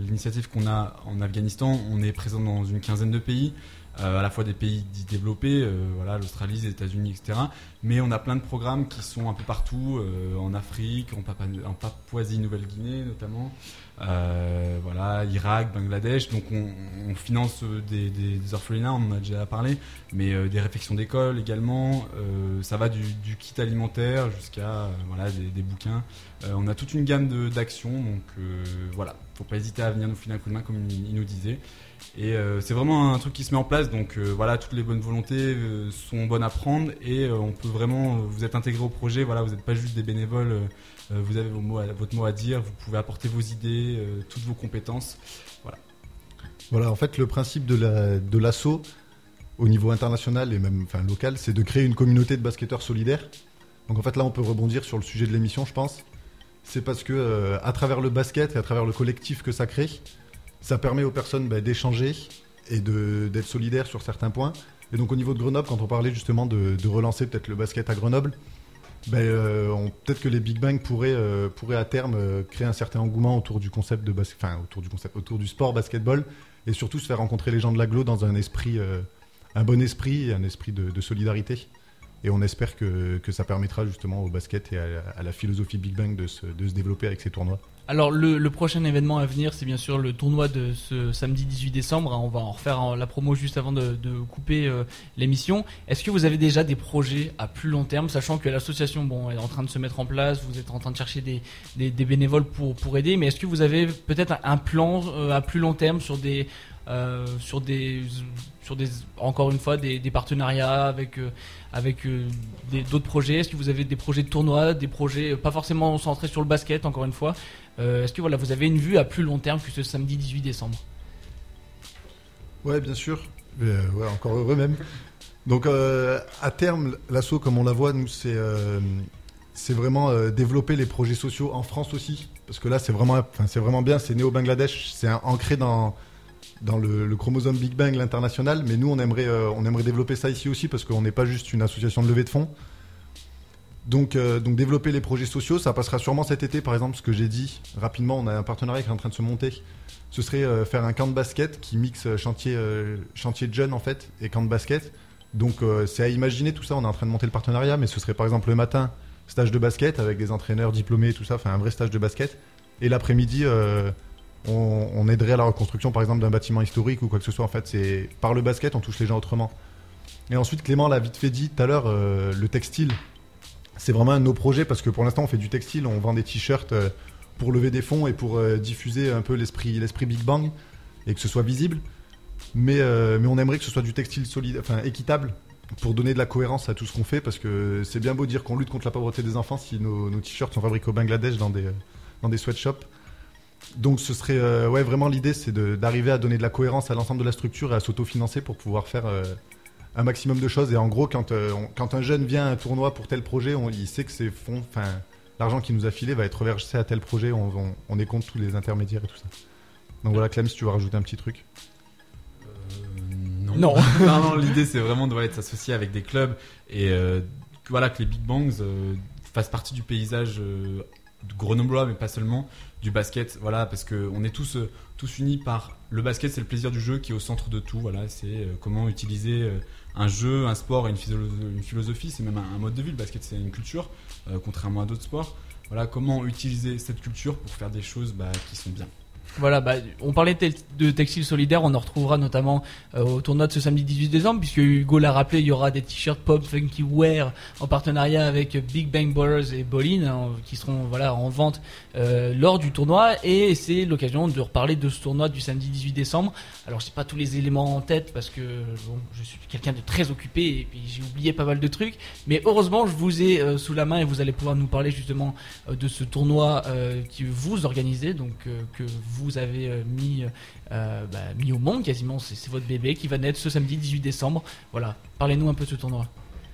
l'initiative qu'on a en Afghanistan, on est présent dans une quinzaine de pays, à la fois des pays dits développés, voilà, l'Australie, les États-Unis, etc. Mais on a plein de programmes qui sont un peu partout, en Afrique, en Papouasie-Nouvelle-Guinée notamment, euh, voilà, Irak, Bangladesh. Donc on, finance euh, des, des- orphelinats, on en a déjà parlé, mais euh, des réfections d'école également. Ça va du, kit alimentaire jusqu'à voilà des, bouquins. On a toute une gamme d'actions, donc voilà, faut pas hésiter à venir nous filer un coup de main comme il, il nous disait. Et c'est vraiment un truc qui se met en place, donc voilà, toutes les bonnes volontés sont bonnes à prendre et on peut vraiment, vous êtes intégré au projet, voilà, vous n'êtes pas juste des bénévoles, vous avez votre mot à dire, vous pouvez apporter vos idées, euh, toutes vos compétences, voilà. Voilà, en fait, le principe de la- de l'assaut au niveau international et même local, c'est de créer une communauté de basketteurs solidaires. Donc en fait, là, on peut rebondir sur le sujet de l'émission, je pense. C'est parce que euh, à travers le basket et à travers le collectif que ça crée, ça permet aux personnes bah, d'échanger et d'être solidaires sur certains points. Et donc au niveau de Grenoble, quand on parlait justement de relancer peut-être le basket à Grenoble, ben, euh, peut-être que les Big Bang pourraient, euh, à terme euh, créer un certain engouement autour du concept de basket, enfin autour du concept, autour du sport basketball, et surtout se faire rencontrer les gens de l'agglo dans un esprit, un bon esprit un esprit de, solidarité. Et on espère que, ça permettra justement au basket et à, à la philosophie Big Bang de se, de se développer avec ces tournois. Alors le, le prochain événement à venir, c'est bien sûr le tournoi de ce samedi 18 décembre. hein, On va en refaire en- la promo juste avant de, de couper euh, l'émission. Est-ce que vous avez déjà des projets à plus long terme, sachant que l'association bon, est en train de se mettre en place, vous êtes en train de chercher des, des, des bénévoles pour, pour aider, mais est-ce que vous avez peut-être un, plan euh, à plus long terme sur des euh, sur des sur des encore une fois des, des partenariats avec euh, avec d'autres projets? Est-ce que vous avez des projets de tournoi, des projets pas forcément centrés sur le basket encore une fois Euh, Est-ce que voilà vous avez une vue à plus long terme que ce samedi 18 décembre? Ouais, bien sûr. Euh, ouais, encore heureux même. Donc, euh, à terme, l'assaut, comme on la voit, nous, c'est vraiment développer les projets sociaux en France aussi. Parce que là, c'est vraiment, enfin, vraiment bien. C'est né au Bangladesh. C'est ancré dans, dans le, chromosome Big Bang, l'international. Mais nous, on aimerait, on aimerait développer ça ici aussi parce qu'on n'est pas juste une association de levée de fonds. Donc, euh, donc développer les projets sociaux, ça passera sûrement cet été, par exemple, ce que j'ai dit rapidement. On a un partenariat qui est en train de se monter. Ce serait euh, faire un camp de basket qui mixe euh, chantier, chantier de jeunes en fait et camp de basket. Donc c'est à imaginer tout ça. On est en train de monter le partenariat, mais ce serait par exemple le matin stage de basket avec des entraîneurs diplômés et tout ça, enfin un vrai stage de basket. Et l'après-midi, on, on aiderait à la reconstruction par exemple d'un bâtiment historique ou quoi que ce soit. En fait, c'est par le basket, on touche les gens autrement. Et ensuite, Clément l'a vite fait dit tout à l'heure, le textile, c'est vraiment un de nos projets parce que pour l'instant, on fait du textile, on vend des t-shirts euh, pour lever des fonds et pour euh, diffuser un peu l'esprit, Big Bang et que ce soit visible. Mais, euh, on aimerait que ce soit du textile solide, équitable pour donner de la cohérence à tout ce qu'on fait parce que c'est bien beau dire qu'on lutte contre la pauvreté des enfants si nos, t-shirts sont fabriqués au Bangladesh dans des, dans des sweatshops. Donc ce serait vraiment l'idée c'est d'arriver à donner de la cohérence à l'ensemble de la structure et à s'autofinancer pour pouvoir faire un maximum de choses et en gros quand, euh, on- quand un jeune vient à un tournoi pour tel projet on, il sait que ses fonds enfin l'argent qu'il nous a filé va être reversé à tel projet on, on, on est contre tous les intermédiaires et tout ça donc voilà Clem si tu veux rajouter un petit truc non. Non. [laughs] non, non, l'idée c'est vraiment de voilà, de s'associer avec des clubs et euh, que, voilà, que les Big Bangs euh, fassent partie du paysage euh, grenoblois, mais pas seulement, du basket. Voilà, parce qu'on est tous, euh, tous unis par le basket, c'est le plaisir du jeu qui est au centre de tout. Voilà, c'est euh, comment utiliser euh, un jeu, un sport et une, philosophie, c'est même un, mode de vie. Le basket, c'est une culture, contrairement à d'autres sports. Voilà, comment utiliser cette culture pour faire des choses bah, qui sont bien. Voilà, bah, on parlait de textile solidaire, on en retrouvera notamment euh, au tournoi de ce samedi 18 décembre, puisque Hugo l'a rappelé, il y aura des t-shirts Pop Funky Wear en partenariat avec Big Bang Ballers et Bolin, hein, qui seront voilà en vente euh, lors du tournoi, et c'est l'occasion de reparler de ce tournoi du samedi 18 décembre. Alors j'ai pas tous les éléments en tête parce que bon, je suis quelqu'un de très occupé et puis j'ai oublié pas mal de trucs, mais heureusement je vous ai euh, sous la main et vous allez pouvoir nous parler justement euh, de ce tournoi euh, que vous organisez, donc que vous avez euh, mis, euh, bah, mis au monde quasiment, c'est votre bébé qui va naître ce samedi 18 décembre. Voilà, parlez-nous un peu de ce tournoi.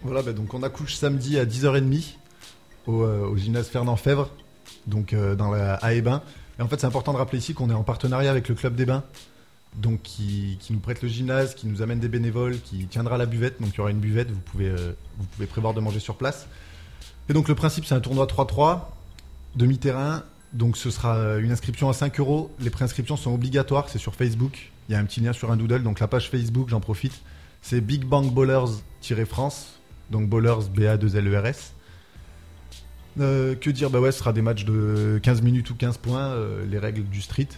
Voilà, bah, donc on accouche samedi à 10h30 au, euh, au gymnase Fernand Fèvre, donc dans la à Hébin. Et en fait, c'est important de rappeler ici qu'on est en partenariat avec le club des bains, donc qui, nous prête le gymnase, qui nous amène des bénévoles, qui tiendra la buvette. Donc il y aura une buvette, vous pouvez, vous pouvez prévoir de manger sur place. Et donc le principe, c'est un tournoi 3-3, demi-terrain. Donc ce sera euh, une inscription à 5 euros. Les préinscriptions sont obligatoires, c'est sur Facebook. Il y a un petit lien sur un doodle, donc la page Facebook, j'en profite. C'est Big Bang Ballers-France, donc Ballers B-A-2-L-E-R-S. Euh, que dire? Bah ouais, ce sera des matchs de 15 minutes ou 15 points, euh, les règles du street.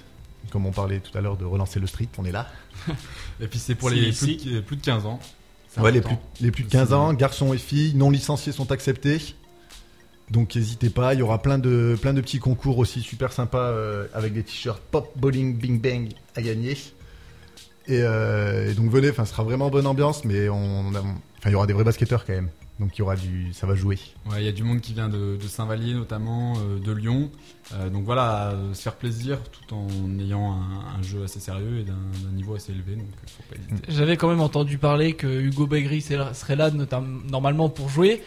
Comme on parlait tout à l'heure de relancer le street, on est là. [laughs] Et puis c'est pour les plus, de, plus de 15 ans. C'est Ouais, les plus, les plus de 15 ans, garçons et filles, non licenciés sont acceptés. Donc n'hésitez pas, il y aura plein de, plein de petits concours aussi super sympas euh, avec des t-shirts Pop Bowling Bing Bang à gagner. Et, euh, et donc venez, enfin ce sera vraiment bonne ambiance, mais on, enfin il y aura des vrais basketteurs quand même. Donc il y aura du, ça va jouer. Ouais, il y a du monde qui vient de, de Saint-Vallier notamment, euh, de Lyon. Euh, donc voilà, euh, se faire plaisir tout en ayant un, un jeu assez sérieux et d'un niveau assez élevé. Donc faut pas hésiter. J'avais quand même entendu parler que Hugo Begri serait là normalement pour jouer.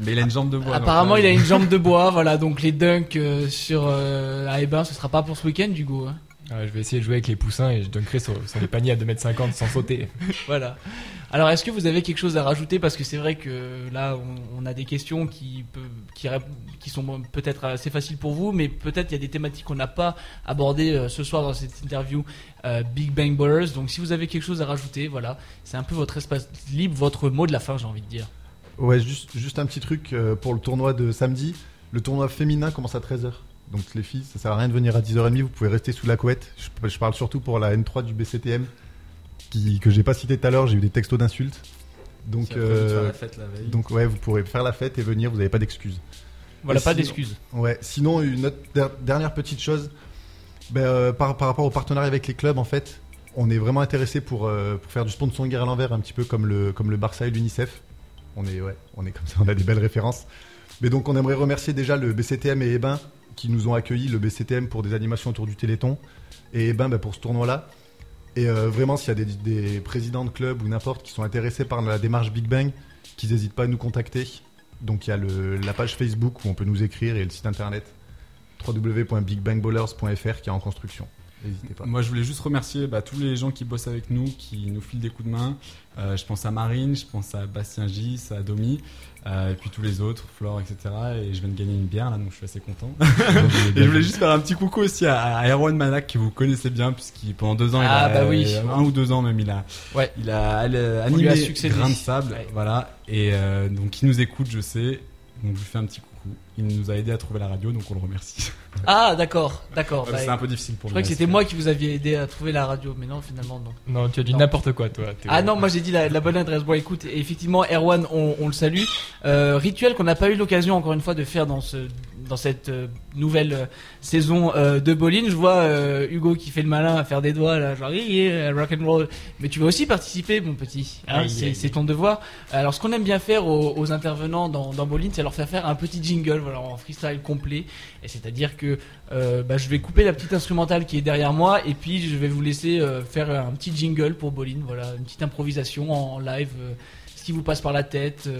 Mais il a une jambe de bois. Apparemment, donc, il a une jambe de [laughs] bois, voilà. Donc les dunks euh, sur euh, à Ebin, ce sera pas pour ce week-end, Hugo. hein. Ouais, je vais essayer de jouer avec les poussins et je dunkerai sur, sur les paniers à 2m50 sans sauter. [laughs] Voilà. Alors, est-ce que vous avez quelque chose à rajouter? Parce que c'est vrai que là, on, on a des questions qui, peut, qui, rép- qui sont peut-être assez faciles pour vous, mais peut-être il y a des thématiques qu'on n'a pas abordées euh, ce soir dans cette interview euh, Big Bang Ballers. Donc, si vous avez quelque chose à rajouter, voilà, c'est un peu votre espace libre, votre mot de la fin, j'ai envie de dire. Ouais, juste, juste un petit truc euh, pour le tournoi de samedi. Le tournoi féminin commence à 13h. Donc les filles, ça sert à rien de venir à 10h30, vous pouvez rester sous la couette. Je, je parle surtout pour la N3 du BCTM, qui, que j'ai pas cité tout à l'heure, j'ai eu des textos d'insultes. Donc, euh, la fête la veille. donc ouais, vous pourrez faire la fête et venir, vous n'avez pas d'excuses. Voilà, Et pas sinon- d'excuses. Ouais, sinon, une autre der- dernière petite chose, ben, euh, par, par rapport au partenariat avec les clubs, en fait, on est vraiment intéressé pour, euh, pour faire du sponsoring à l'envers, un petit peu comme le, comme le Barça et l'UNICEF. On est, comme ça, on a des belles références. Mais donc, on aimerait remercier déjà le BCTM et Ebin qui nous ont accueillis, le BCTM pour des animations autour du Téléthon et Ebin ben, pour ce tournoi-là. Et euh, vraiment, s'il y a des, présidents de clubs ou n'importe qui sont intéressés par la démarche Big Bang, qu'ils n'hésitent pas à nous contacter. Donc il y a la page Facebook où on peut nous écrire et le site internet www.bigbangballers.fr qui est en construction. N'hésitez pas. Moi, je voulais juste remercier bah, tous les gens qui bossent avec nous, qui nous filent des coups de main. Euh, je pense à Marine, je pense à Bastien Gis, à Domi, euh, et puis tous les autres, Flore, etc. Et je viens de gagner une bière là, donc je suis assez content. [laughs] et je voulais juste faire un petit coucou aussi à, à Erwan Manak, que vous connaissez bien, puisqu'il pendant deux ans, il Ah, a, bah oui. un ou deux ans même, il a, Ouais. il a, il a a animé succédé. Grain de sable, Ouais. voilà. Et euh, donc, il nous écoute, je sais. Donc, je lui fais un petit coucou. Il nous a aidé à trouver la radio, donc on le remercie. [laughs] Ah, d'accord, d'accord. Bah, c'est un peu difficile pour Je lui. crois que c'était moi qui vous aviez aidé à trouver la radio, mais non, finalement, non. Non, tu as dit n'importe quoi, toi. Ah non, moi j'ai dit la, la bonne adresse. Bon, écoute, effectivement, Erwan, on, on le salue. Euh, rituel qu'on n'a pas eu l'occasion encore une fois de faire dans ce dans cette euh, nouvelle euh, saison euh, de bowling. Je vois Hugo qui fait le malin à faire des doigts là, genre yeah, rock and roll. Mais tu vas aussi participer, mon petit. Hein, c'est ton devoir. Alors, ce qu'on aime bien faire aux, aux intervenants dans, dans bowling, c'est leur faire faire un petit jingle, voilà, en freestyle complet. Et c'est-à-dire que euh, bah, je vais couper la petite instrumentale qui est derrière moi et puis je vais vous laisser euh, faire un petit jingle pour Bolin, voilà, une petite improvisation en live, euh, ce qui vous passe par la tête,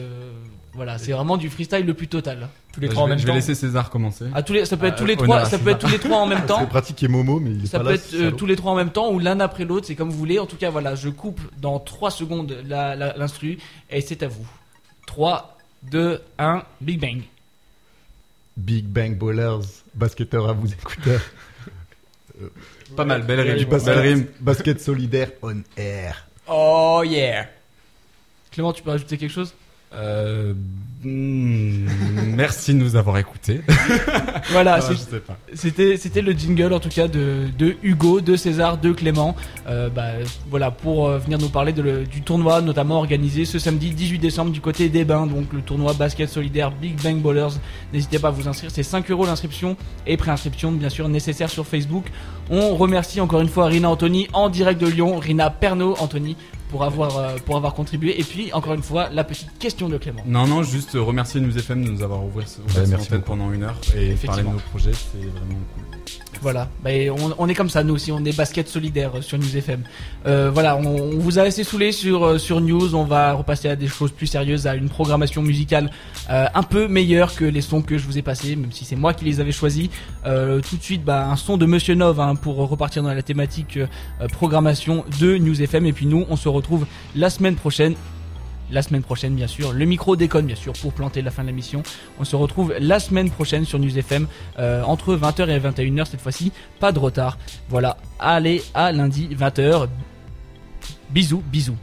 voilà, c'est vraiment du freestyle le plus total. Tous les Bah, trois en je vais, même je vais temps. laisser César commencer. Ah, tous les, ça peut être Ah, tous les trois, à ça peut César. être tous les trois en même [laughs] temps. C'est pratique et Momo, mais il est Ça pas peut là. être euh, tous les trois en même temps ou l'un après l'autre, c'est comme vous voulez. En tout cas, voilà, je coupe dans 3 secondes l'instru et c'est à vous. 3, 2, 1, Big Bang. Big Bang Ballers, basketteur à vous écouteurs. Pas mal, belle Du rime. basket, Belle rime. basket solidaire on air. Oh yeah Clément, tu peux rajouter quelque chose? Euh, hmm, merci de nous avoir écoutés. [laughs] Voilà, Ah. C'était c'était le jingle en tout cas de, de Hugo, de César, de Clément. Euh, bah, voilà pour euh, venir nous parler de le- du tournoi notamment organisé ce samedi 18 décembre du côté des Bains, donc le tournoi basket solidaire Big Bang Ballers. N'hésitez pas à vous inscrire, c'est 5 euros l'inscription et préinscription bien sûr nécessaire sur Facebook. On remercie encore une fois Rina Anthony en direct de Lyon, Rina Pernaud Anthony pour avoir euh, pour avoir contribué et puis encore une fois la petite question de Clément. Non, non, juste euh, remercier News FM de nous avoir ouvert, ce- ouvert Ouais, merci pendant une heure et parler de Effectivement. nos projets, c'est vraiment cool. Voilà, et on, est comme ça nous aussi, on est basket solidaire sur News FM. Euh, voilà, on, vous a laissé saouler sur euh, sur News, on va repasser à des choses plus sérieuses, à une programmation musicale euh, un peu meilleure que les sons que je vous ai passés, même si c'est moi qui les avais choisis. Tout de suite, bah, un son de Monsieur Nov hein, pour repartir dans la thématique programmation de News FM. Et puis nous, on se retrouve la semaine prochaine la semaine prochaine bien sûr. Le micro déconne bien sûr pour planter la fin de l'émission. On se retrouve la semaine prochaine sur News FM euh, entre 20h et 21h cette fois-ci. Pas de retard. Voilà. Allez à lundi 20h. Bisous, bisous.